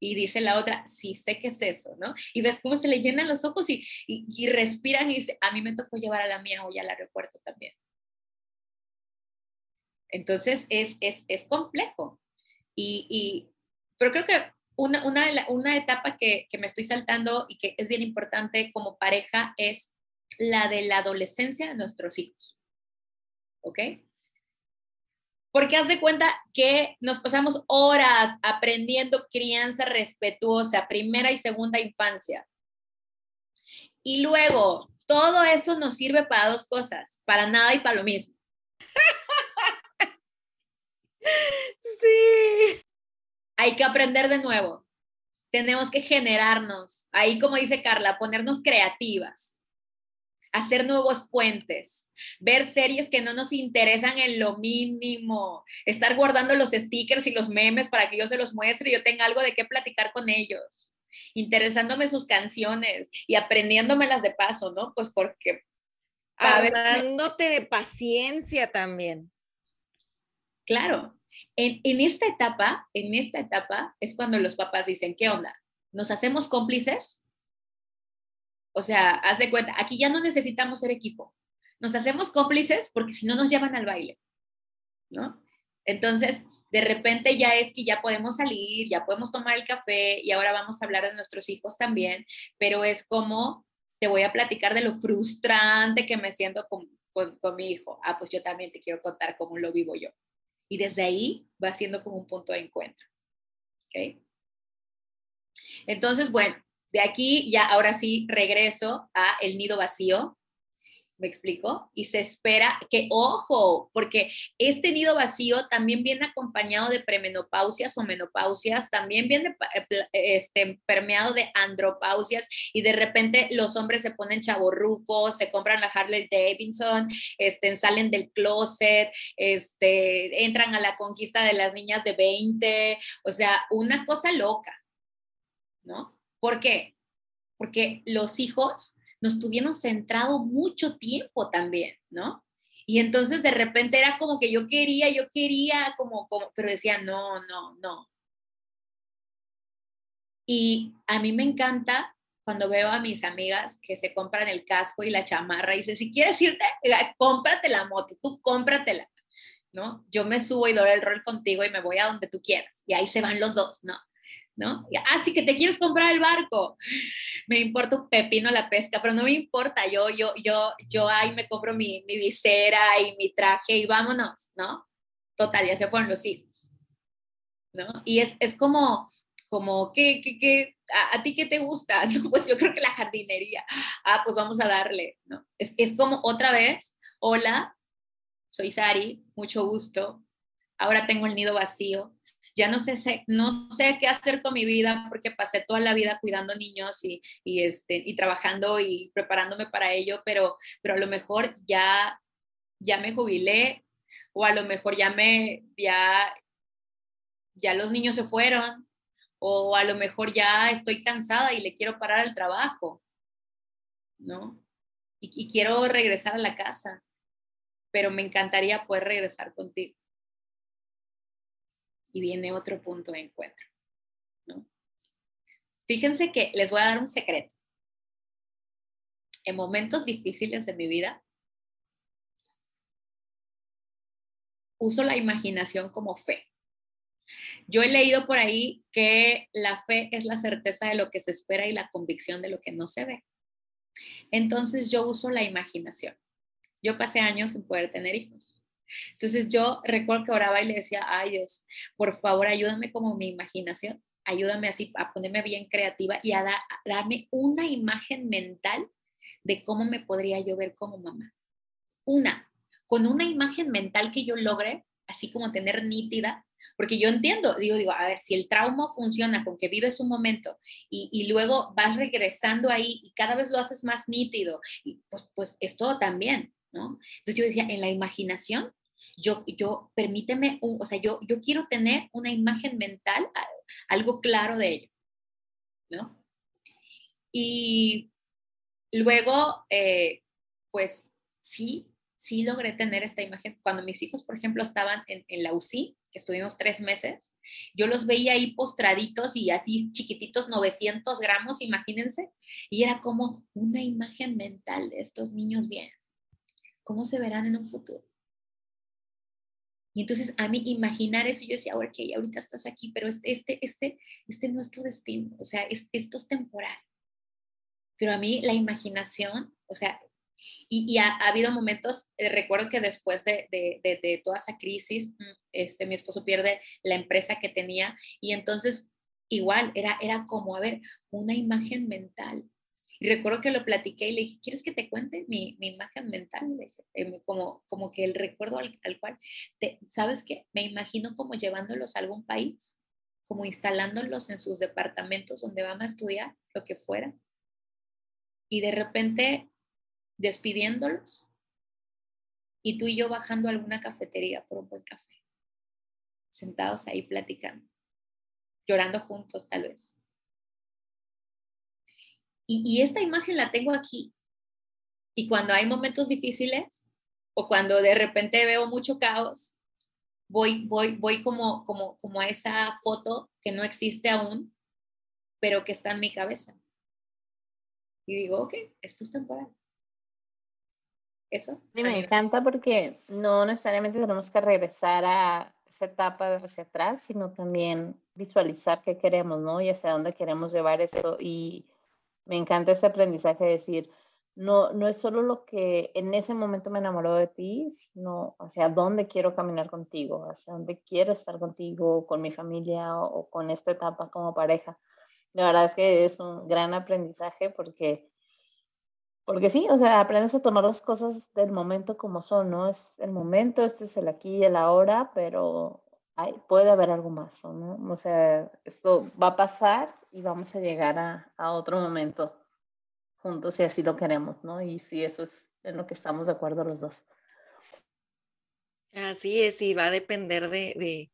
Y dice la otra, sí, sé que es eso, ¿no? Y ves cómo se le llenan los ojos y, y, respiran y dice, a mí me tocó llevar a la mía hoy al aeropuerto también. Entonces es, es, es complejo. Y, y, pero creo que una, una, una etapa que, que me estoy saltando y que es bien importante como pareja es la de la adolescencia de nuestros hijos. ¿Ok? Porque haz de cuenta que nos pasamos horas aprendiendo crianza respetuosa, primera y segunda infancia. Y luego, todo eso nos sirve para dos cosas, para nada y para lo mismo. Sí. Hay que aprender de nuevo. Tenemos que generarnos, ahí como dice Carla, ponernos creativas hacer nuevos puentes, ver series que no nos interesan en lo mínimo, estar guardando los stickers y los memes para que yo se los muestre y yo tenga algo de qué platicar con ellos, interesándome sus canciones y aprendiéndomelas de paso, ¿no? Pues porque... Hablándote de paciencia también. Claro, en, en esta etapa, en esta etapa es cuando los papás dicen, ¿qué onda? ¿Nos hacemos cómplices? O sea, haz de cuenta, aquí ya no necesitamos ser equipo. Nos hacemos cómplices porque si no nos llevan al baile, ¿no? Entonces, de repente ya es que ya podemos salir, ya podemos tomar el café y ahora vamos a hablar de nuestros hijos también, pero es como te voy a platicar de lo frustrante que me siento con, con, mi hijo. Ah, pues yo también te quiero contar cómo lo vivo yo. Y desde ahí va siendo como un punto de encuentro. ¿Ok? Entonces, bueno, de aquí ya ahora sí regreso a el nido vacío. ¿Me explico? Y se espera que, ojo, porque este nido vacío también viene acompañado de premenopausias o menopausias, también viene eh, este, permeado de andropausias y de repente los hombres se ponen chaborrucos, se compran la Harley Davidson, este, salen del closet, este, entran a la conquista de las niñas de 20, o sea, una cosa loca, ¿no? ¿Por qué? Porque los hijos nos tuvieron centrado mucho tiempo también, ¿no? Y entonces de repente era como que yo quería, yo quería, como, como, pero decía, no, no, no. Y a mí me encanta cuando veo a mis amigas que se compran el casco y la chamarra y dice, si quieres irte, cómprate la moto, tú cómpratela, ¿no? Yo me subo y doy el rol contigo y me voy a donde tú quieras. Y ahí se van los dos, ¿no? ¿No? Así ah, que te quieres comprar el barco. Me importa un pepino la pesca, pero no me importa. Yo, yo, yo, yo ahí me compro mi, mi visera y mi traje y vámonos, ¿no? Total, ya se fueron los hijos. ¿no? Y es, es como, como, ¿qué, qué, qué, a, ti qué te gusta? Pues yo creo que la jardinería. Ah, pues vamos a darle, ¿no? Es, es como otra vez, hola, soy Sari, mucho gusto. Ahora tengo el nido vacío. Ya no sé, no sé qué hacer con mi vida porque pasé toda la vida cuidando niños y, y, este, y trabajando y preparándome para ello, pero, pero a lo mejor ya, ya me jubilé o a lo mejor ya me, ya, ya los niños se fueron o a lo mejor ya estoy cansada y le quiero parar al trabajo, ¿no? Y, quiero regresar a la casa, pero me encantaría poder regresar contigo. Y viene otro punto de encuentro, ¿no? Fíjense que les voy a dar un secreto. En momentos difíciles de mi vida, uso la imaginación como fe. Yo he leído por ahí que la fe es la certeza de lo que se espera y la convicción de lo que no se ve. Entonces yo uso la imaginación. Yo pasé años sin poder tener hijos. Entonces yo recuerdo que oraba y le decía, ay Dios, por favor ayúdame como mi imaginación, ayúdame así a ponerme bien creativa y a, darme una imagen mental de cómo me podría yo ver como mamá. Una, con una imagen mental que yo logre, así como tener nítida, porque yo entiendo, digo, digo, a ver, si el trauma funciona con que vives un momento y, luego vas regresando ahí y cada vez lo haces más nítido, y pues, pues es todo también, ¿no? Entonces yo decía, en la imaginación, yo, yo, permíteme, o sea, yo, yo quiero tener una imagen mental, algo claro de ello, ¿no? Y luego, eh, pues sí, sí logré tener esta imagen. Cuando mis hijos, por ejemplo, estaban en, en la UCI, que estuvimos tres meses, yo los veía ahí postraditos y así chiquititos, 900 gramos, imagínense, y era como una imagen mental de estos niños bien. ¿Cómo se verán en un futuro? Y entonces a mí imaginar eso, yo decía, ok, ahorita estás aquí, pero este, este, este, este no es tu destino, o sea, esto es temporal. Pero a mí la imaginación, o sea, y, ha, habido momentos, eh, recuerdo que después de, de, toda esa crisis, mm, este, mi esposo pierde la empresa que tenía y entonces igual era, era como, a ver, una imagen mental. Y recuerdo que lo platiqué y le dije, ¿quieres que te cuente mi, imagen mental? Eh, como, como que el recuerdo al, cual, te, ¿sabes qué? Me imagino como llevándolos a algún país, como instalándolos en sus departamentos donde van a estudiar, lo que fuera. Y de repente despidiéndolos y tú y yo bajando a alguna cafetería por un buen café, sentados ahí platicando, llorando juntos tal vez. Y, esta imagen la tengo aquí. Y cuando hay momentos difíciles o cuando de repente veo mucho caos, voy, voy, voy como, como, como a esa foto que no existe aún, pero que está en mi cabeza. Y digo, ok, esto es temporal. Eso. Sí, me encanta porque no necesariamente tenemos que regresar a esa etapa hacia atrás, sino también visualizar qué queremos, ¿no? Y hacia dónde queremos llevar eso. Y me encanta este aprendizaje de decir, no, no es solo lo que en ese momento me enamoró de ti, sino hacia dónde quiero caminar contigo, hacia dónde quiero estar contigo, con mi familia o, o con esta etapa como pareja. La verdad es que es un gran aprendizaje porque porque sí, o sea, aprendes a tomar las cosas del momento como son, ¿no? Es el momento, este es el aquí y el ahora, pero puede haber algo más, ¿no? O sea, esto va a pasar y vamos a llegar a, a otro momento juntos si así lo queremos, ¿no? Y si eso es en lo que estamos de acuerdo los dos. Así es, y va a depender de, de,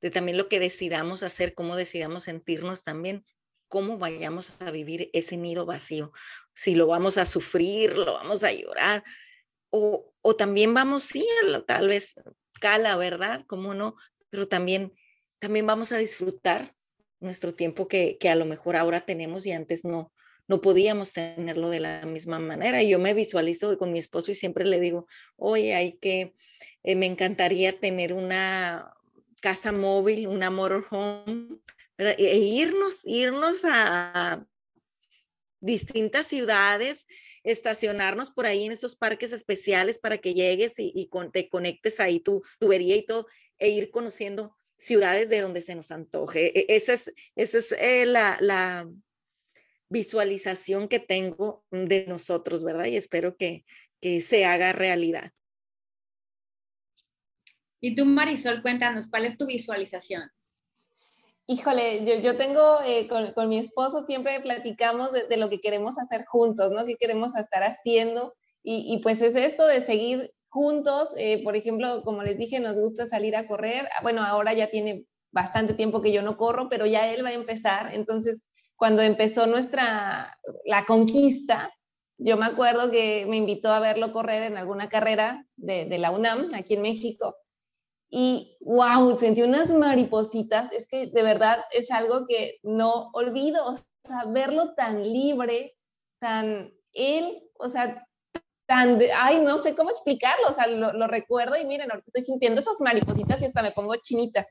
de también lo que decidamos hacer, cómo decidamos sentirnos también cómo vayamos a vivir ese nido vacío. Si lo vamos a sufrir, lo vamos a llorar, o, o también vamos, sí, tal vez cala, ¿verdad? ¿Cómo no? Pero también, también vamos a disfrutar nuestro tiempo que, que a lo mejor ahora tenemos y antes no, no podíamos tenerlo de la misma manera. Yo me visualizo con mi esposo y siempre le digo, oye, hay que, eh, me encantaría tener una casa móvil, una motorhome, e, e irnos, irnos a distintas ciudades, estacionarnos por ahí en esos parques especiales para que llegues y, te conectes ahí tu tubería y todo, e ir conociendo ciudades de donde se nos antoje. E, esa es, esa es eh, la, la, visualización que tengo de nosotros, ¿verdad? Y espero que, que se haga realidad. Y tú, Marisol, cuéntanos, ¿cuál es tu visualización? Híjole, yo, yo tengo eh, con, con, mi esposo siempre platicamos de, de, lo que queremos hacer juntos, ¿no? ¿Qué queremos estar haciendo? Y, y pues es esto de seguir juntos. Eh, por ejemplo, como les dije, nos gusta salir a correr. Ah, bueno, ahora ya tiene bastante tiempo que yo no corro, pero ya él va a empezar. Entonces, cuando empezó nuestra, la conquista, yo me acuerdo que me invitó a verlo correr en alguna carrera de, de la UNAM, aquí en México. Y wow, sentí unas maripositas. Es que de verdad es algo que no olvido. O sea, verlo tan libre, tan él, o sea, tan, ay, no sé cómo explicarlo, o sea, lo, recuerdo y miren, ahorita estoy sintiendo esas maripositas y hasta me pongo chinita.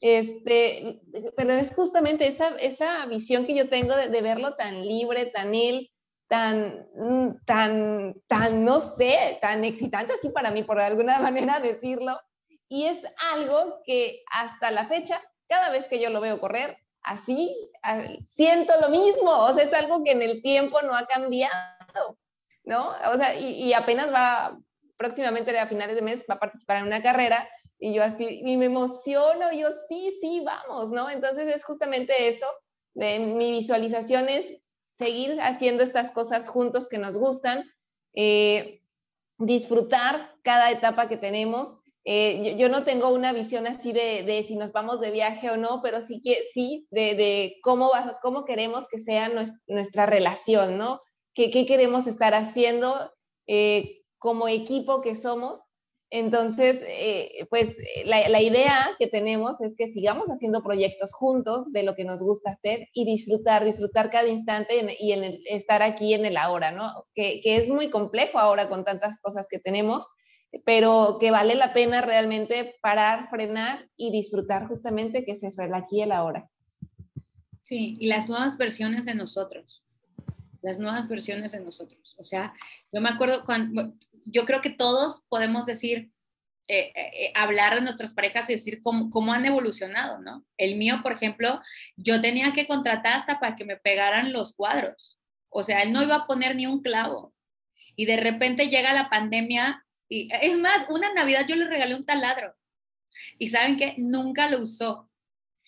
Este, pero es justamente esa, esa visión que yo tengo de, verlo tan libre, tan él, tan, mm, tan, tan, no sé, tan excitante así para mí, por alguna manera decirlo. Y es algo que hasta la fecha, cada vez que yo lo veo correr, así, siento lo mismo. O sea, es algo que en el tiempo no ha cambiado. ¿No? O sea, y, apenas va, próximamente a finales de mes, va a participar en una carrera y yo así, y me emociono, yo sí, sí, vamos, ¿no? Entonces es justamente eso, de mi visualización es seguir haciendo estas cosas juntos que nos gustan, eh, disfrutar cada etapa que tenemos. Eh, yo, no tengo una visión así de, de, si nos vamos de viaje o no, pero sí que sí de, de cómo, cómo queremos que sea nuestra relación, ¿no? Qué, queremos estar haciendo eh, como equipo que somos. Entonces, eh, pues la, la, idea que tenemos es que sigamos haciendo proyectos juntos de lo que nos gusta hacer y disfrutar, disfrutar cada instante y en estar aquí en el ahora, ¿no? Que, que, es muy complejo ahora con tantas cosas que tenemos, pero que vale la pena realmente parar, frenar y disfrutar justamente que es eso, el aquí y el ahora. Sí, y las nuevas versiones de nosotros las nuevas versiones de nosotros. O sea, yo me acuerdo cuando, yo creo que todos podemos decir, eh, eh, eh, hablar de nuestras parejas y decir cómo, cómo, han evolucionado, ¿no? El mío, por ejemplo, yo tenía que contratar hasta para que me pegaran los cuadros. O sea, él no iba a poner ni un clavo. Y de repente llega la pandemia y es más, una Navidad yo le regalé un taladro. Y saben que nunca lo usó.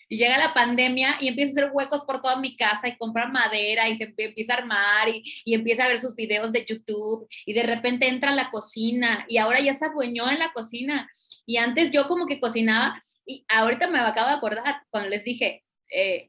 Y llega la pandemia y empieza a hacer huecos por toda mi casa y compra madera y se empieza a armar y, y, empieza a ver sus videos de YouTube y de repente entra a la cocina y ahora ya se adueñó en la cocina. Y antes yo como que cocinaba y ahorita me acabo de acordar cuando les dije, eh,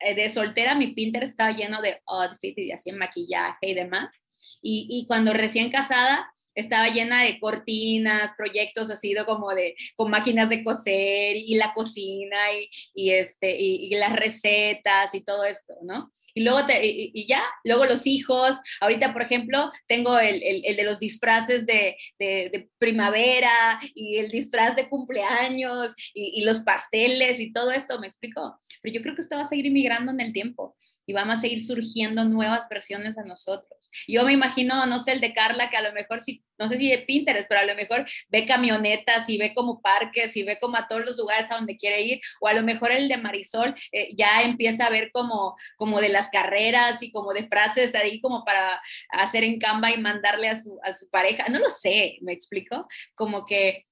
eh, de soltera mi Pinterest estaba lleno de outfits y así maquillaje y demás. Y, y cuando recién casada estaba llena de cortinas, proyectos así como de, con máquinas de coser y la cocina y, y este, y, las recetas y todo esto, ¿no? Y luego, te, y, ya, luego los hijos, ahorita, por ejemplo, tengo el, el, de los disfraces de, de, de, primavera y el disfraz de cumpleaños y, y los pasteles y todo esto, ¿me explico? Pero yo creo que esto va a seguir migrando en el tiempo y vamos a seguir surgiendo nuevas versiones de nosotros. Yo me imagino, no sé, el de Carla, que a lo mejor, sí, no sé si de Pinterest, pero a lo mejor ve camionetas y ve como parques y ve como a todos los lugares a donde quiere ir, o a lo mejor el de Marisol eh, ya empieza a ver como, como de las carreras y como de frases ahí como para hacer en Canva y mandarle a su, a su pareja. No lo sé, me explico, como que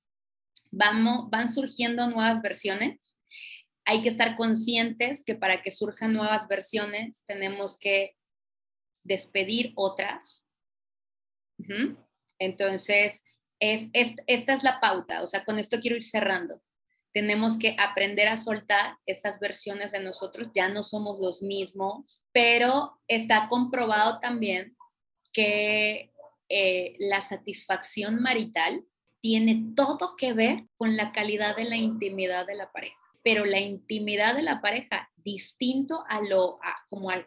vamos, van surgiendo nuevas versiones hay que estar conscientes que para que surjan nuevas versiones tenemos que despedir otras. Entonces, es, esta es la pauta, o sea, con esto quiero ir cerrando. Tenemos que aprender a soltar esas versiones de nosotros, ya no somos los mismos, pero está comprobado también que eh, la satisfacción marital tiene todo que ver con la calidad de la intimidad de la pareja pero la intimidad de la pareja, distinto a lo, como a,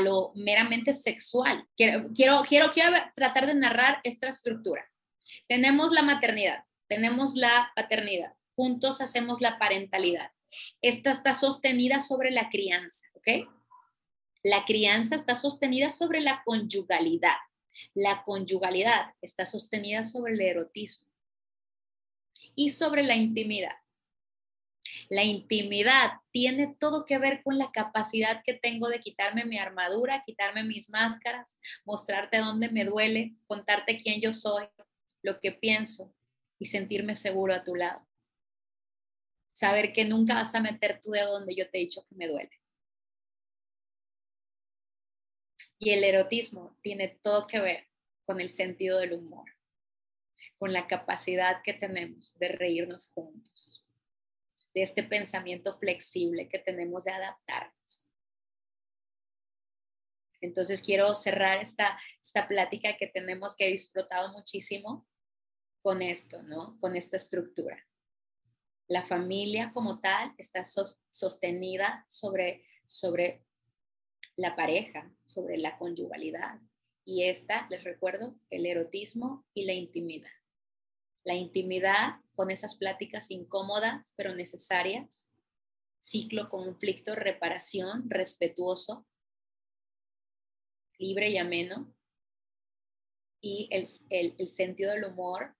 lo meramente sexual. Quiero, quiero, quiero, quiero tratar de narrar esta estructura. Tenemos la maternidad, tenemos la paternidad, juntos hacemos la parentalidad. Esta está sostenida sobre la crianza, ¿ok? La crianza está sostenida sobre la conyugalidad. La conyugalidad está sostenida sobre el erotismo y sobre la intimidad. La intimidad tiene todo que ver con la capacidad que tengo de quitarme mi armadura, quitarme mis máscaras, mostrarte dónde me duele, contarte quién yo soy, lo que pienso y sentirme seguro a tu lado. Saber que nunca vas a meter tu dedo donde yo te he dicho que me duele. Y el erotismo tiene todo que ver con el sentido del humor, con la capacidad que tenemos de reírnos juntos de este pensamiento flexible que tenemos de adaptarnos. Entonces quiero cerrar esta, esta plática que tenemos que he disfrutado muchísimo con esto, ¿no? Con esta estructura. La familia como tal está sostenida sobre, sobre la pareja, sobre la conyugalidad. Y esta, les recuerdo, el erotismo y la intimidad. La intimidad con esas pláticas incómodas pero necesarias, ciclo, conflicto, reparación, respetuoso, libre y ameno, y el, el, sentido del humor,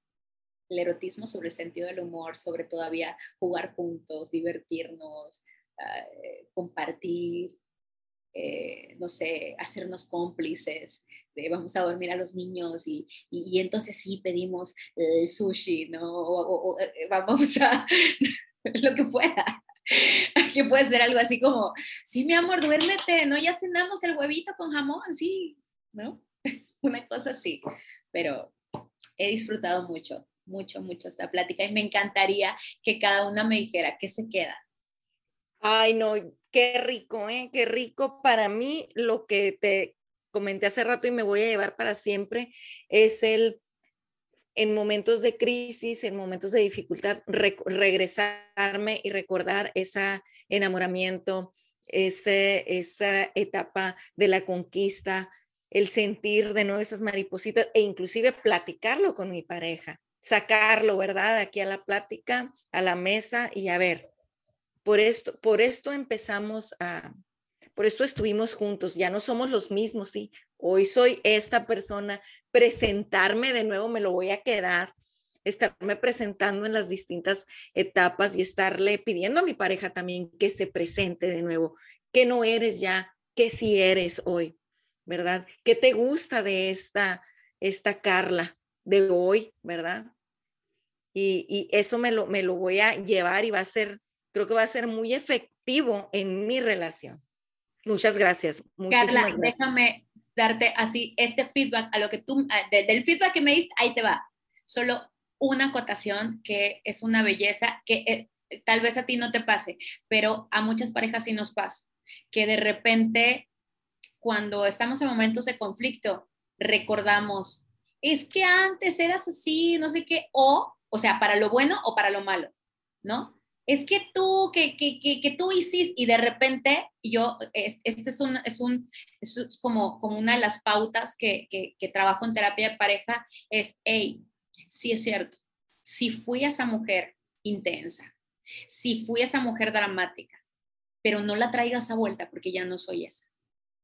el erotismo sobre el sentido del humor, sobre todavía jugar juntos, divertirnos, ah, compartir, eh, no sé, hacernos cómplices, de vamos a dormir a los niños y, y, entonces sí pedimos el sushi, ¿no? O, eh, vamos a lo que fuera. Que puede ser algo así como, sí, mi amor, duérmete, ¿no? Ya cenamos el huevito con jamón, sí, ¿no? Una cosa así, pero he disfrutado mucho, mucho, mucho esta plática y me encantaría que cada una me dijera qué se queda. Ay, no, Qué rico, ¿eh? Qué rico. Para mí, lo que te comenté hace rato y me voy a llevar para siempre es el, en momentos de crisis, en momentos de dificultad, regresarme y recordar ese enamoramiento, ese, esa etapa de la conquista, el sentir de nuevo esas maripositas e inclusive platicarlo con mi pareja, sacarlo, ¿verdad? Aquí a la plática, a la mesa y a ver, por esto, por esto empezamos a, por esto estuvimos juntos, ya no somos los mismos, sí, hoy soy esta persona, presentarme de nuevo, me lo voy a quedar, estarme presentando en las distintas etapas y estarle pidiendo a mi pareja también que se presente de nuevo, que no eres ya, que sí eres hoy, ¿verdad? ¿Qué te gusta de esta, esta Carla de hoy, ¿verdad? Y, y eso me lo, me lo voy a llevar y va a ser creo que va a ser muy efectivo en mi relación. Muchas gracias. Carla, déjame darte así este feedback a lo que tú, del feedback que me diste, ahí te va. Solo una acotación que es una belleza que eh, tal vez a ti no te pase, pero a muchas parejas sí nos pasa, que de repente cuando estamos en momentos de conflicto recordamos, es que antes eras así, no sé qué, o, o sea, para lo bueno o para lo malo, ¿no? Es que tú, que, que, que, tú hiciste, y de repente yo, este es, un, es, un, es como, como una de las pautas que, que, trabajo en terapia de pareja, es, hey, sí es cierto, si fui esa mujer intensa, si fui esa mujer dramática, pero no la traigas a vuelta porque ya no soy esa.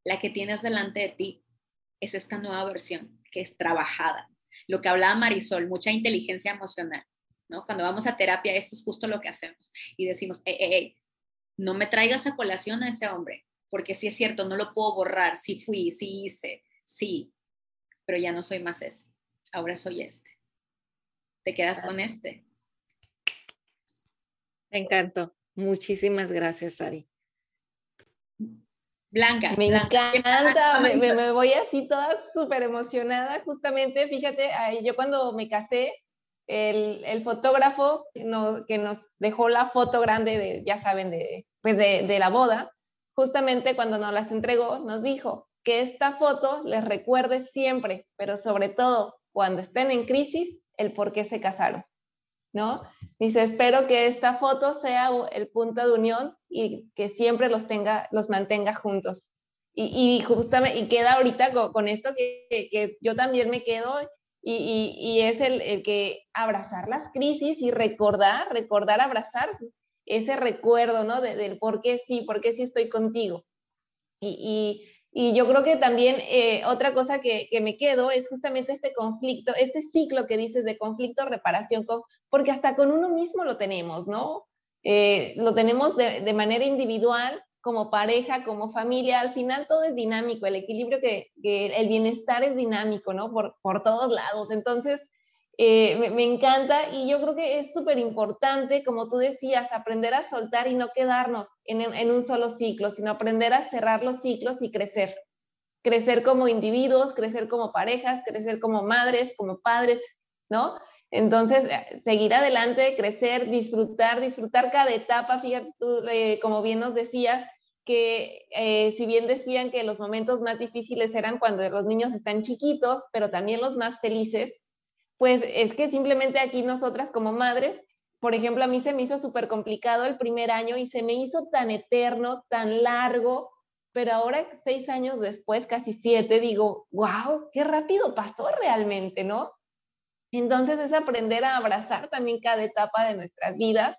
La que tienes delante de ti es esta nueva versión que es trabajada. Lo que hablaba Marisol, mucha inteligencia emocional cuando vamos a terapia, esto es justo lo que hacemos. Y decimos, no me traigas a colación a ese hombre, porque si es cierto, no lo puedo borrar, sí fui, sí hice, sí, pero ya no soy más ese, ahora soy este. ¿Te quedas con este? Me encantó. Muchísimas gracias, Ari. Blanca. Me encanta, me, me, voy así toda súper emocionada. Justamente, fíjate, yo cuando me casé, el, fotógrafo que nos dejó la foto grande, de, ya saben, de, pues de, la boda, justamente cuando nos las entregó, nos dijo que esta foto les recuerde siempre, pero sobre todo cuando estén en crisis, el por qué se casaron, ¿no? Dice, espero que esta foto sea el punto de unión y que siempre los tenga, los mantenga juntos. Y, justamente, y queda ahorita con, esto que, que, yo también me quedo y, es el, que abrazar las crisis y recordar, recordar, abrazar ese recuerdo, ¿no? del por qué sí, por qué sí estoy contigo. Y, yo creo que también eh, otra cosa que, me quedo es justamente este conflicto, este ciclo que dices de conflicto, reparación, porque hasta con uno mismo lo tenemos, ¿no? eh, lo tenemos de, manera individual, como pareja, como familia, al final todo es dinámico, el equilibrio que, el bienestar es dinámico, ¿no? Por, por todos lados. Entonces, eh, me, encanta y yo creo que es súper importante, como tú decías, aprender a soltar y no quedarnos en, en, un solo ciclo, sino aprender a cerrar los ciclos y crecer. Crecer como individuos, crecer como parejas, crecer como madres, como padres, ¿no? Entonces, eh, seguir adelante, crecer, disfrutar, disfrutar cada etapa. Fíjate tú, eh, como bien nos decías, que si bien decían que los momentos más difíciles eran cuando los niños están chiquitos, pero también los más felices, pues es que simplemente aquí nosotras como madres, por ejemplo, a mí se me hizo súper complicado el primer año y se me hizo tan eterno, tan largo, pero ahora seis años después, casi siete, digo, wow, qué rápido pasó realmente, ¿no? Entonces es aprender a abrazar también cada etapa de nuestras vidas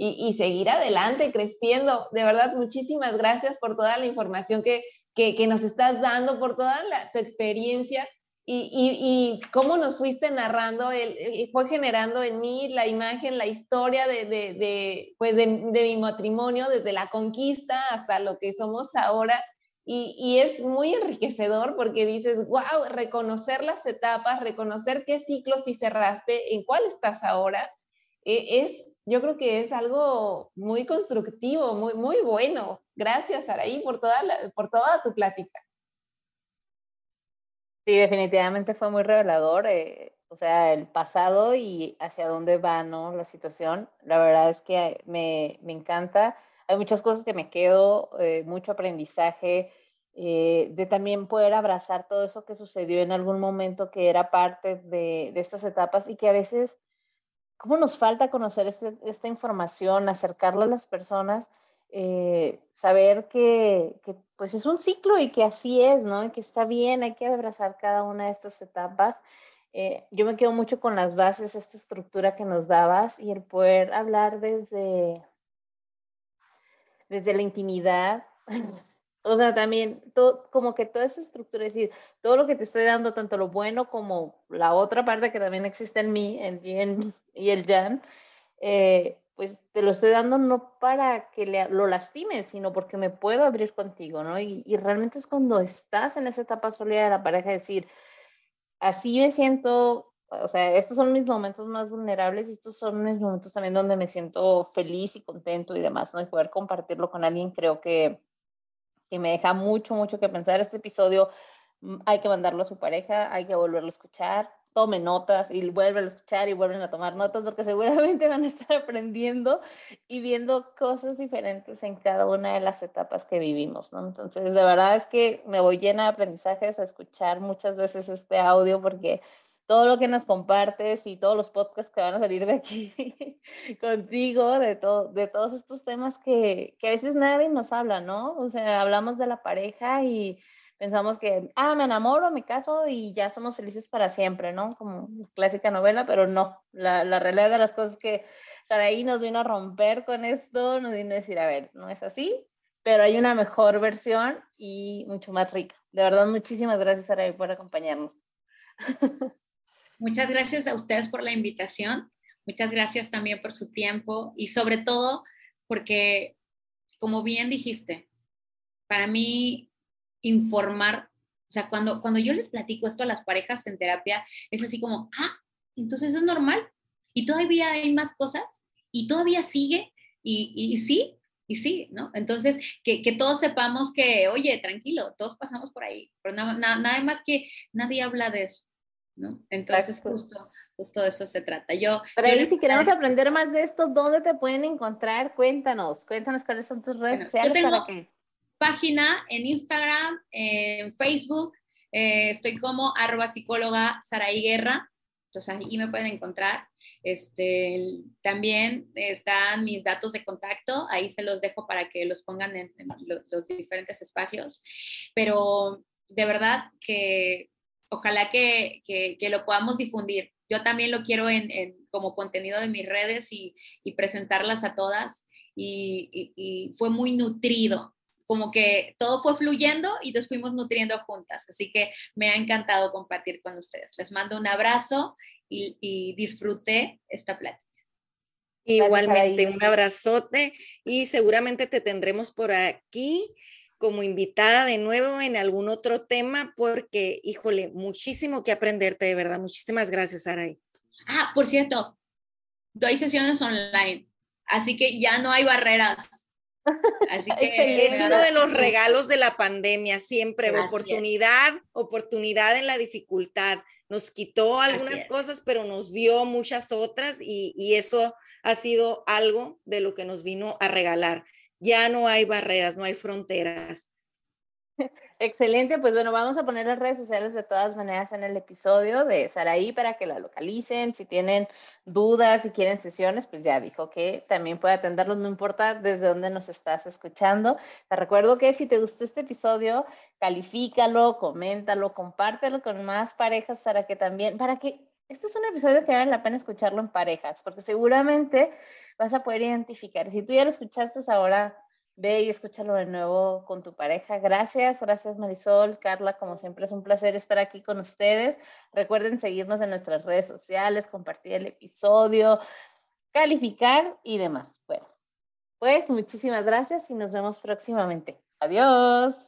y, seguir adelante, creciendo. De verdad, muchísimas gracias por toda la información que, que, nos estás dando, por toda tu experiencia y, cómo nos fuiste narrando, el, fue generando en mí la imagen, la historia de, de, pues de, mi matrimonio, desde la conquista hasta lo que somos ahora. Y, es muy enriquecedor porque dices, wow, reconocer las etapas, reconocer qué ciclos y cerraste, en cuál estás ahora, e, es, yo creo que es algo muy constructivo, muy, muy bueno. Gracias, Araí, por toda, por toda tu plática. Sí, definitivamente fue muy revelador, eh, o sea, el pasado y hacia dónde va, ¿no? La situación. La verdad es que me, me encanta. Hay muchas cosas que me quedo, eh, mucho aprendizaje, eh, de también poder abrazar todo eso que sucedió en algún momento que era parte de, estas etapas y que a veces, ¿cómo nos falta conocer este, esta información, acercarlo a las personas? Eh, saber que, pues es un ciclo y que así es, ¿no? Y que está bien, hay que abrazar cada una de estas etapas. Yo me quedo mucho con las bases, esta estructura que nos dabas y el poder hablar desde, desde la intimidad. o sea, también todo, como que toda esa estructura, es decir, todo lo que te estoy dando, tanto lo bueno como la otra parte que también existe en mí, el yin y el yang, eh, pues te lo estoy dando no para que lo lastimes, sino porque me puedo abrir contigo, ¿no? Y, realmente es cuando estás en esa etapa sólida de la pareja, decir, así me siento, o sea, estos son mis momentos más vulnerables y estos son mis momentos también donde me siento feliz y contento y demás, ¿no? Y poder compartirlo con alguien creo que, que me deja mucho, mucho que pensar. Este episodio mm, hay que mandarlo a su pareja, hay que volverlo a escuchar, tome notas y vuelven a escuchar y vuelven a tomar notas porque seguramente van a estar aprendiendo y viendo cosas diferentes en cada una de las etapas que vivimos, ¿no? Entonces, de verdad es que me voy llena de aprendizajes a escuchar muchas veces este audio porque todo lo que nos compartes y todos los podcasts que van a salir de aquí contigo, de, todo, de todos estos temas que, que a veces nadie nos habla, ¿no? O sea, hablamos de la pareja y pensamos que, ah, me enamoro, me caso y ya somos felices para siempre, ¿no? Como clásica novela, pero no, la, la realidad de las cosas que Saraí nos vino a romper con esto, nos vino a decir, a ver, no es así, pero hay una mejor versión y mucho más rica. De verdad, muchísimas gracias, Saraí, por acompañarnos. Muchas gracias a ustedes por la invitación, muchas gracias también por su tiempo y sobre todo porque, como bien dijiste, para mí informar, o sea, cuando, cuando yo les platico esto a las parejas en terapia, es así como, ah, entonces es normal, y todavía hay más cosas, y todavía sigue, y, y sí, y sí, ¿no? Entonces, que, que, todos sepamos que, oye, tranquilo, todos pasamos por ahí, pero nada, nada, más que nadie habla de eso, ¿no? Entonces, justo, justo de eso se trata. Yo, pero si queremos aprender más de esto, ¿dónde te pueden encontrar? Cuéntanos, cuéntanos cuáles son tus redes sociales para que página en Instagram, en Facebook, eh, estoy como arroba psicóloga Saraí Guerra, entonces ahí me pueden encontrar. Este, también están mis datos de contacto, ahí se los dejo para que los pongan en, los, diferentes espacios, pero de verdad que ojalá que, que, lo podamos difundir. Yo también lo quiero en, como contenido de mis redes y, y presentarlas a todas y, y fue muy nutrido como que todo fue fluyendo y nos fuimos nutriendo juntas. Así que me ha encantado compartir con ustedes. Les mando un abrazo y, y disfruté esta plática. Igualmente, un abrazote y seguramente te tendremos por aquí como invitada de nuevo en algún otro tema porque, híjole, muchísimo que aprenderte, de verdad. Muchísimas gracias, Aray. Ah, por cierto, doy sesiones online, así que ya no hay barreras. Así que es uno de los regalos de la pandemia, siempre, oportunidad, oportunidad en la dificultad. Nos quitó algunas cosas, pero nos dio muchas otras y, y eso ha sido algo de lo que nos vino a regalar. Ya no hay barreras, no hay fronteras. Excelente, pues bueno, vamos a poner las redes sociales de todas maneras en el episodio de Saraí para que la localicen. Si tienen dudas, si quieren sesiones, pues ya dijo que también puede atenderlos, no importa desde dónde nos estás escuchando. Te recuerdo que si te gustó este episodio, califícalo, coméntalo, compártelo con más parejas para que también, para que este es un episodio que vale la pena escucharlo en parejas, porque seguramente vas a poder identificar. Si tú ya lo escuchaste ahora, ve y escúchalo de nuevo con tu pareja. Gracias, gracias Marisol, Carla, como siempre es un placer estar aquí con ustedes. Recuerden seguirnos en nuestras redes sociales, compartir el episodio, calificar y demás. Bueno, pues muchísimas gracias y nos vemos próximamente. Adiós.